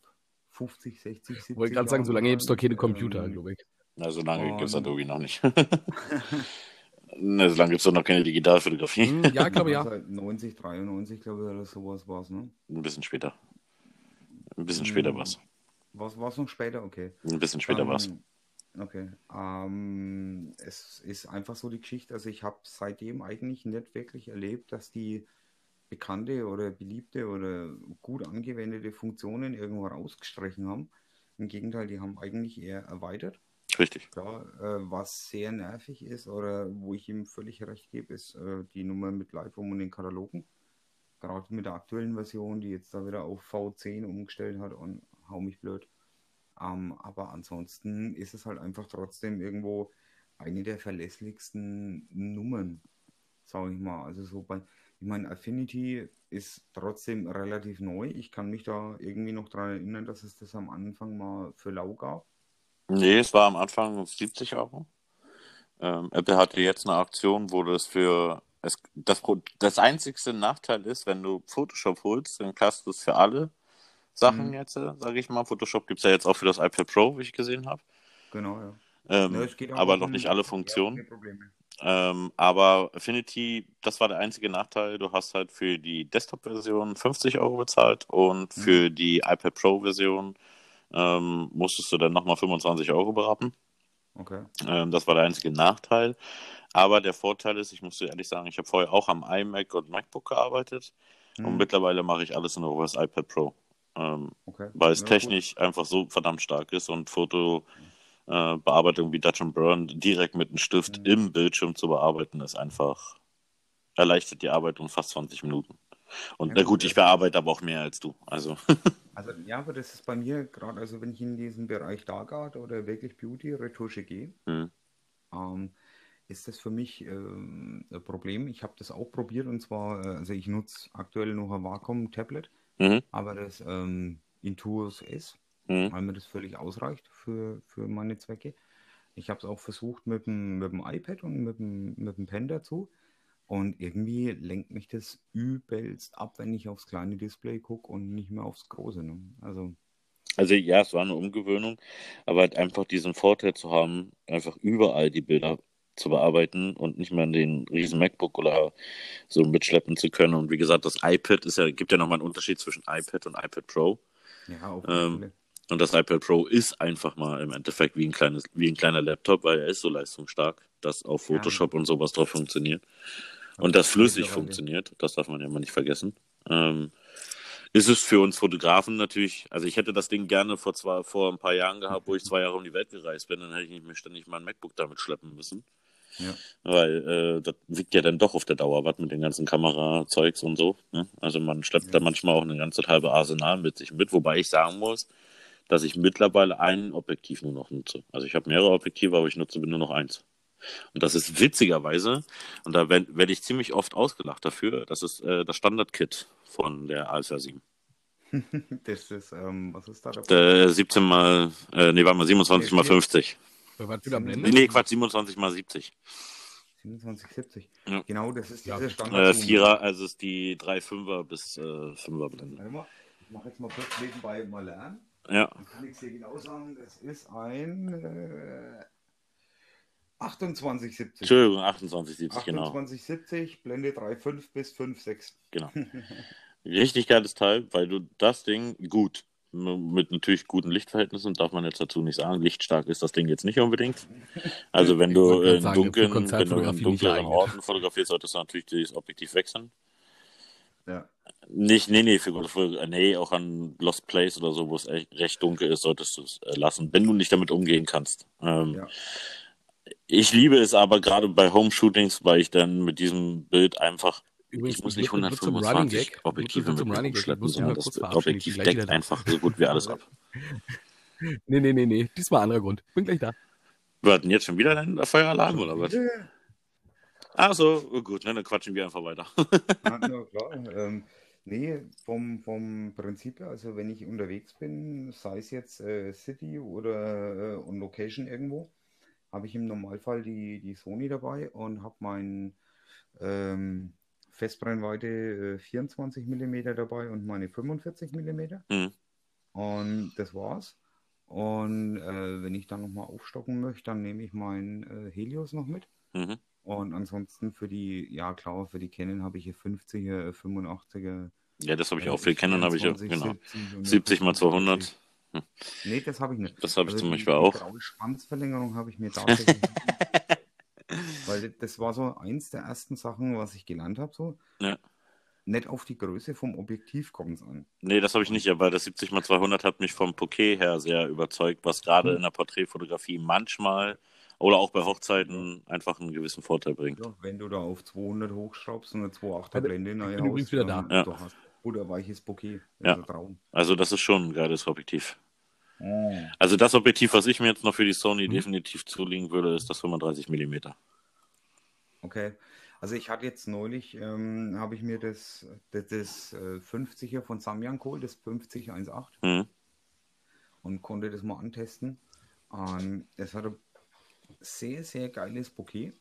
C: 50, 60, 70
B: Ich wollte gerade sagen, so lange gibt es doch keine Computer, ähm, glaube ich.
A: Na, so lange gibt es Adobe noch nicht. ne, so lange gibt es doch noch keine Digitalfotografie.
B: Hm, ja, glaube ja.
C: 90, 93, glaube ich, oder sowas war es, ne?
A: Ein bisschen später. Ein bisschen später hm, war es.
C: Was war es noch später? Okay.
A: Ein bisschen später
C: ähm,
A: war es.
C: Okay. Ähm, es ist einfach so die Geschichte, also ich habe seitdem eigentlich nicht wirklich erlebt, dass die bekannte oder beliebte oder gut angewendete Funktionen irgendwo rausgestrichen haben. Im Gegenteil, die haben eigentlich eher erweitert.
A: Richtig.
C: Ja, äh, was sehr nervig ist oder wo ich ihm völlig recht gebe, ist äh, die Nummer mit Lightroom und den Katalogen. Gerade mit der aktuellen Version, die jetzt da wieder auf V10 umgestellt hat und hau mich blöd. Ähm, aber ansonsten ist es halt einfach trotzdem irgendwo eine der verlässlichsten Nummern, sage ich mal. Also so bei, ich meine, Affinity ist trotzdem relativ neu. Ich kann mich da irgendwie noch daran erinnern, dass es das am Anfang mal für lau gab.
A: Nee, es war am Anfang 70 Euro. Ähm, Apple hatte jetzt eine Aktion, wo das für es, das, das einzigste Nachteil ist, wenn du Photoshop holst, dann kannst du es für alle Sachen mhm. jetzt, äh, sage ich mal. Photoshop gibt es ja jetzt auch für das iPad Pro, wie ich gesehen habe.
C: Genau, ja.
A: Ähm, ja aber noch nicht alle Funktionen. Ähm, aber Affinity, das war der einzige Nachteil. Du hast halt für die Desktop-Version 50 Euro bezahlt und mhm. für die iPad Pro-Version ähm, musstest du dann nochmal 25 Euro beraten.
C: Okay.
A: Ähm, das war der einzige Nachteil. Aber der Vorteil ist, ich muss dir ehrlich sagen, ich habe vorher auch am iMac und MacBook gearbeitet mhm. und mittlerweile mache ich alles nur über das iPad Pro. Ähm, okay. Weil es ja, technisch gut. einfach so verdammt stark ist und Foto. Mhm äh, wie Dutch and Burn direkt mit einem Stift mhm. im Bildschirm zu bearbeiten, ist einfach erleichtert die Arbeit um fast 20 Minuten. Und ja, na gut, ich bearbeite aber auch mehr als du. Also.
C: also ja, aber das ist bei mir gerade, also wenn ich in diesen Bereich Darkart oder wirklich Beauty Retusche gehe, mhm. ähm, ist das für mich äh, ein Problem. Ich habe das auch probiert und zwar, äh, also ich nutze aktuell noch ein Wacom-Tablet, mhm. aber das ähm, Intuos S mhm. weil mir das völlig ausreicht für, für meine Zwecke. Ich habe es auch versucht mit dem, mit dem iPad und mit dem, mit dem Pen dazu. Und irgendwie lenkt mich das übelst ab, wenn ich aufs kleine Display gucke und nicht mehr aufs große. Ne? Also.
A: Also ja, es war eine Umgewöhnung, aber halt einfach diesen Vorteil zu haben, einfach überall die Bilder zu bearbeiten und nicht mehr den riesen MacBook oder so mitschleppen zu können. Und wie gesagt, das iPad ist ja, gibt ja nochmal einen Unterschied zwischen iPad und iPad Pro. Ja, auf ähm, und das iPad Pro ist einfach mal im Endeffekt wie ein kleines, wie ein kleiner Laptop, weil er ist so leistungsstark, dass auch Photoshop ja. und sowas drauf funktioniert. Und das flüssig funktioniert, das darf man ja mal nicht vergessen. Ähm, ist es für uns Fotografen natürlich, also ich hätte das Ding gerne vor, zwei, vor ein paar Jahren gehabt, wo ich zwei Jahre um die Welt gereist bin, dann hätte ich nicht mehr ständig mein MacBook damit schleppen müssen. Ja. Weil äh, das wiegt ja dann doch auf der Dauer was mit den ganzen Kamerazeugs und so. Ne? Also man schleppt ja. da manchmal auch eine ganze halbe Arsenal mit sich mit, wobei ich sagen muss, dass ich mittlerweile ein Objektiv nur noch nutze. Also ich habe mehrere Objektive, aber ich nutze nur noch eins. Und das ist witzigerweise, und da werde werd ich ziemlich oft ausgelacht dafür, das ist äh, das Standard-Kit von der Alpha 7.
C: das ist, ähm, was ist da?
A: Der 17 mal, äh, nee, warte mal, 27 mal 50. Was wieder am Ende? Nee, Quatsch, 27 mal 70.
C: 27, 70. Ja. Genau, das ist diese
A: ja. Standard. Äh, Vierer, also ist die 3 5er bis äh, 5er Blende.
C: Warte mal, ich mache jetzt mal kurz nebenbei mal lernen.
A: Ja.
C: Dann kann ich es dir genau sagen, das ist ein äh, 2870.
A: Entschuldigung, 2870,
C: genau. 2870, Blende 3,5 bis 5,6.
A: Genau. Richtig geiles Teil, weil du das Ding gut mit natürlich guten Lichtverhältnissen, darf man jetzt dazu nicht sagen. Lichtstark ist das Ding jetzt nicht unbedingt. Also wenn du in sagen, dunklen, wenn du in dunkleren Orten fotografierst, solltest du natürlich das Objektiv wechseln.
C: Ja.
A: Nicht, nee, nee, für, für, nee, auch an Lost Place oder so, wo es echt, recht dunkel ist, solltest du es äh, lassen, wenn du nicht damit umgehen kannst. Ähm, ja. Ich liebe es aber gerade bei Home-Shootings, weil ich dann mit diesem Bild einfach Übrigens, ich muss nicht 125 Objektive mit mir schleppen, sondern das Objektiv deckt einfach so gut wie alles ab.
B: Nee, nee, nee, nee. Diesmal anderer Grund. Bin gleich da.
A: Wir hatten jetzt schon wieder einen Feueralarm oder was? Ach so, oh gut, ne, dann quatschen wir einfach weiter.
C: ja, klar. Ähm, nee, vom, vom Prinzip her, also wenn ich unterwegs bin, sei es jetzt äh, City oder äh, on Location irgendwo, habe ich im Normalfall die, die Sony dabei und habe mein ähm, Festbrennweite äh, 24 mm dabei und meine 45 mm. Mhm. Und das war's. Und äh, wenn ich dann nochmal aufstocken möchte, dann nehme ich meinen äh, Helios noch mit. Mhm. Und ansonsten für die, ja klar, für die Canon habe ich hier 50er, 85er.
A: Ja, das habe ich auch. Für Canon habe ich auch, genau. 70 mal 200.
C: Hm. Nee, das habe ich nicht.
A: Das habe ich also zum Beispiel auch.
C: Die Schwanzverlängerung habe ich mir tatsächlich Weil das war so eins der ersten Sachen, was ich gelernt habe. So.
A: Ja.
C: Nicht auf die Größe vom Objektiv kommt es an.
A: Nee, das habe ich nicht, aber das 70x200 hat mich vom Bouquet her sehr überzeugt, was gerade hm. in der Porträtfotografie manchmal oder auch bei Hochzeiten einfach einen gewissen Vorteil bringt.
C: Ja, wenn du da auf 200 hochschraubst und eine 2,8er Blende
B: naja, bin übrigens wieder da.
A: Ja.
C: Du hast oder weiches Bouquet.
A: Ja. Traum. Also das ist schon ein geiles Objektiv. Oh. Also das Objektiv, was ich mir jetzt noch für die Sony hm. definitiv zulegen würde, ist das 35 mm.
C: Okay. Also ich hatte jetzt neulich, ähm, habe ich mir das, das, das äh, 50er von Samyang geholt, das 5018 mhm. und konnte das mal antesten. Ähm, es hat ein sehr, sehr geiles Bouquet.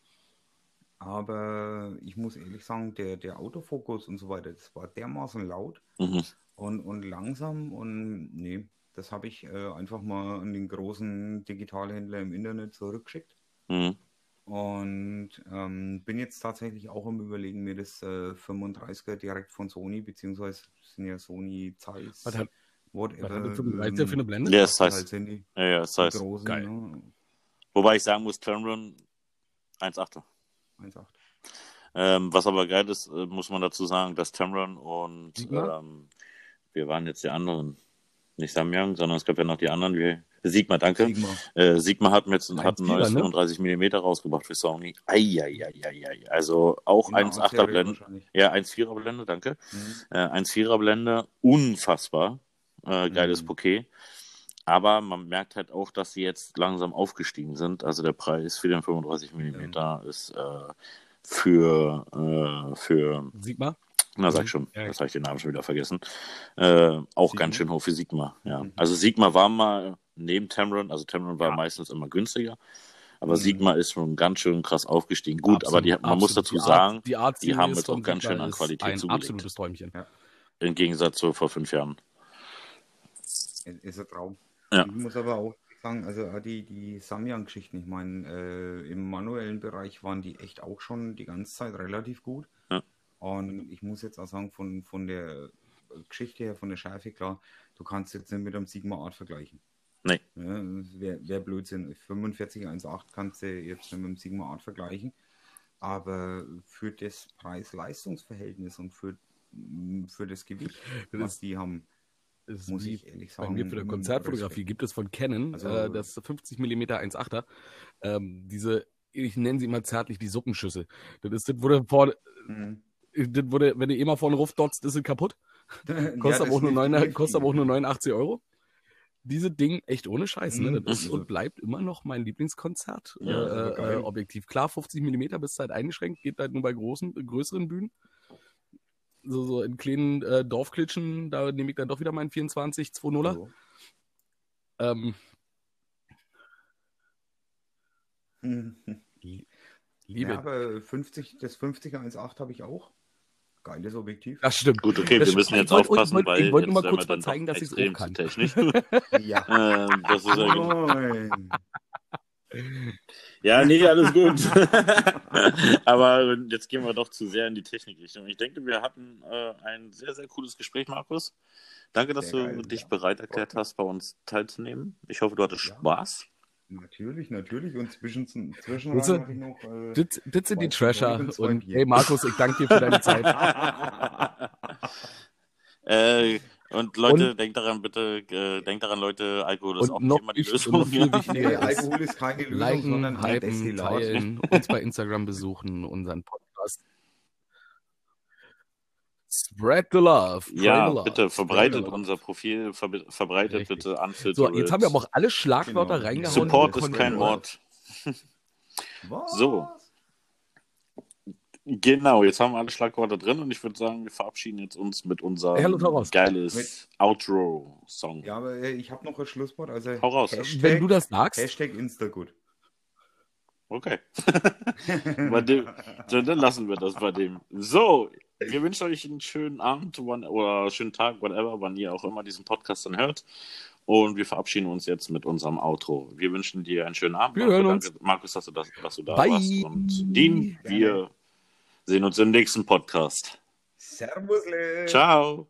C: Aber ich muss ehrlich sagen, der, der Autofokus und so weiter, das war dermaßen laut mhm. und, und langsam und nee, das habe ich äh, einfach mal an den großen Digitalhändler im Internet zurückgeschickt. Mhm. Und ähm, bin jetzt tatsächlich auch am Überlegen, mir das äh, 35er direkt von Sony, beziehungsweise sind ja Sony Zeiss.
B: Was hat, whatever, was hat der 35er für eine Blende?
A: Ja, das heißt. Halt ja, ja, das heißt. Großen, Geil. Ne? Wobei ich sagen muss, Tamron 1,8. 1,8. Ähm, was aber geil ist, äh, muss man dazu sagen, dass Tamron und ähm, wir waren jetzt die anderen, nicht Samyang, sondern es gab ja noch die anderen, wie Sigma, danke. Sigma, äh, Sigma hat mir jetzt ein, hat ein neues ne? 35 mm rausgebracht für Sony. Eieieiei. Also auch ja, 1,8er Blende. Ja, 1,4er Blende, danke. Mhm. Äh, 1,4er Blende, unfassbar. Äh, geiles mhm. Bouquet. Aber man merkt halt auch, dass sie jetzt langsam aufgestiegen sind. Also der Preis für den 35 mm ja. ist äh, für, äh, für
B: Sigma?
A: Na, sag mhm. schon, ja, das habe ich den Namen schon wieder vergessen. Äh, auch Sigma? ganz schön hoch für Sigma, ja. Mhm. Also Sigma war mal neben Tamron, also Tamron war ja. meistens immer günstiger, aber mhm. Sigma ist schon ganz schön krass aufgestiegen. Gut, absolut, aber die, man absolut. muss dazu die sagen, Art, die, Art die haben jetzt auch ganz schön an Qualität ein zugelegt.
B: absolutes Träumchen. Ja.
A: Im Gegensatz zu vor fünf Jahren.
C: Ist ein Traum. Ja. Ich muss aber auch sagen, also die, die Samyang-Geschichten, ich meine, äh, im manuellen Bereich waren die echt auch schon die ganze Zeit relativ gut. Ja. Und ich muss jetzt auch sagen, von, von der Geschichte her, von der Schärfe, klar, du kannst jetzt nicht mit einem Sigma Art vergleichen.
A: Nee.
C: Ja, Wäre wär Blödsinn. 4518 kannst du jetzt mit dem Sigma Art vergleichen. Aber für das Preis-Leistungs-Verhältnis und für, für das Gewicht, das was die haben,
B: ist muss ich ehrlich sagen. Bei mir für der Konzertfotografie Respekt. gibt es von Canon also, äh, das 50 mm 1.8er. Ähm, diese, ich nenne sie immer zärtlich die Suppenschüssel. Das ist, das wurde vorne, mhm. Das wurde, wenn du immer vorne ruft, dotzt, ist es kaputt. kostet, ja, aber auch nur 9, kostet aber auch nur 89 Euro. Diese Ding echt ohne Scheiß, ne? Mhm. Das ist und bleibt immer noch mein Lieblingskonzert. Ja, äh, äh, Objektiv. Klar, 50 mm bis Zeit eingeschränkt, geht halt nur bei großen, größeren Bühnen so, so in kleinen äh, Dorfklitschen, da nehme ich dann doch wieder meinen 24 2.0er. Also. Ähm,
C: Liebe. Ja, aber 50, das 50er 1.8 habe ich auch. Geiles Objektiv.
B: Das stimmt.
A: Gut, okay,
B: das
A: wir müssen jetzt ich aufpassen,
B: wollt,
A: weil
B: ich wollte nur mal kurz mal zeigen, dass ich es auch kann.
A: Technisch. ja. Ähm, das ist ja Ja, nee, alles gut. Aber jetzt gehen wir doch zu sehr in die Technikrichtung. Ich denke, wir hatten äh, ein sehr, sehr cooles Gespräch, Markus. Danke, dass sehr du geil, dich ja. bereit erklärt hast, bei uns teilzunehmen. Ich hoffe, du hattest ja. Spaß.
C: Natürlich, natürlich. Und zwischen, zwischen
B: das, habe ich noch. Äh, das, das sind die Trasher. Und hey, Markus, ich danke dir für deine Zeit.
A: äh, und Leute, und, denkt daran bitte, äh, denkt daran, Leute, Alkohol ist auch
B: noch
A: immer
B: die Lösung. Viel wichtiger Alkohol ist keine Lösung, liken, sondern hypen, teilen, uns bei Instagram besuchen, unseren Podcast. Spread the love.
A: Ja,
B: the love.
A: bitte verbreitet unser Profil, ver verbreitet Richtig. bitte Unfiltered.
B: So, jetzt haben wir aber auch alle Schlagwörter genau. reingehauen.
A: Support ist kein Mord. so. Genau, jetzt haben wir alle Schlagworte drin und ich würde sagen, wir verabschieden jetzt uns mit unserem geiles Outro-Song.
C: Ja, aber ich habe noch ein Schlusswort. Also
A: Hau raus.
B: Hashtag, Wenn du das sagst.
C: Hashtag Instagut.
A: Okay. dem, dann lassen wir das bei dem. So, wir wünschen euch einen schönen Abend one, oder schönen Tag, whatever, wann ihr auch immer diesen Podcast dann hört. Und wir verabschieden uns jetzt mit unserem Outro. Wir wünschen dir einen schönen Abend.
B: Wir hören uns.
A: Markus, dass du, das, dass du da Bye. warst. Und Dean, wir sehen uns im nächsten Podcast.
C: Servus.
A: Ciao.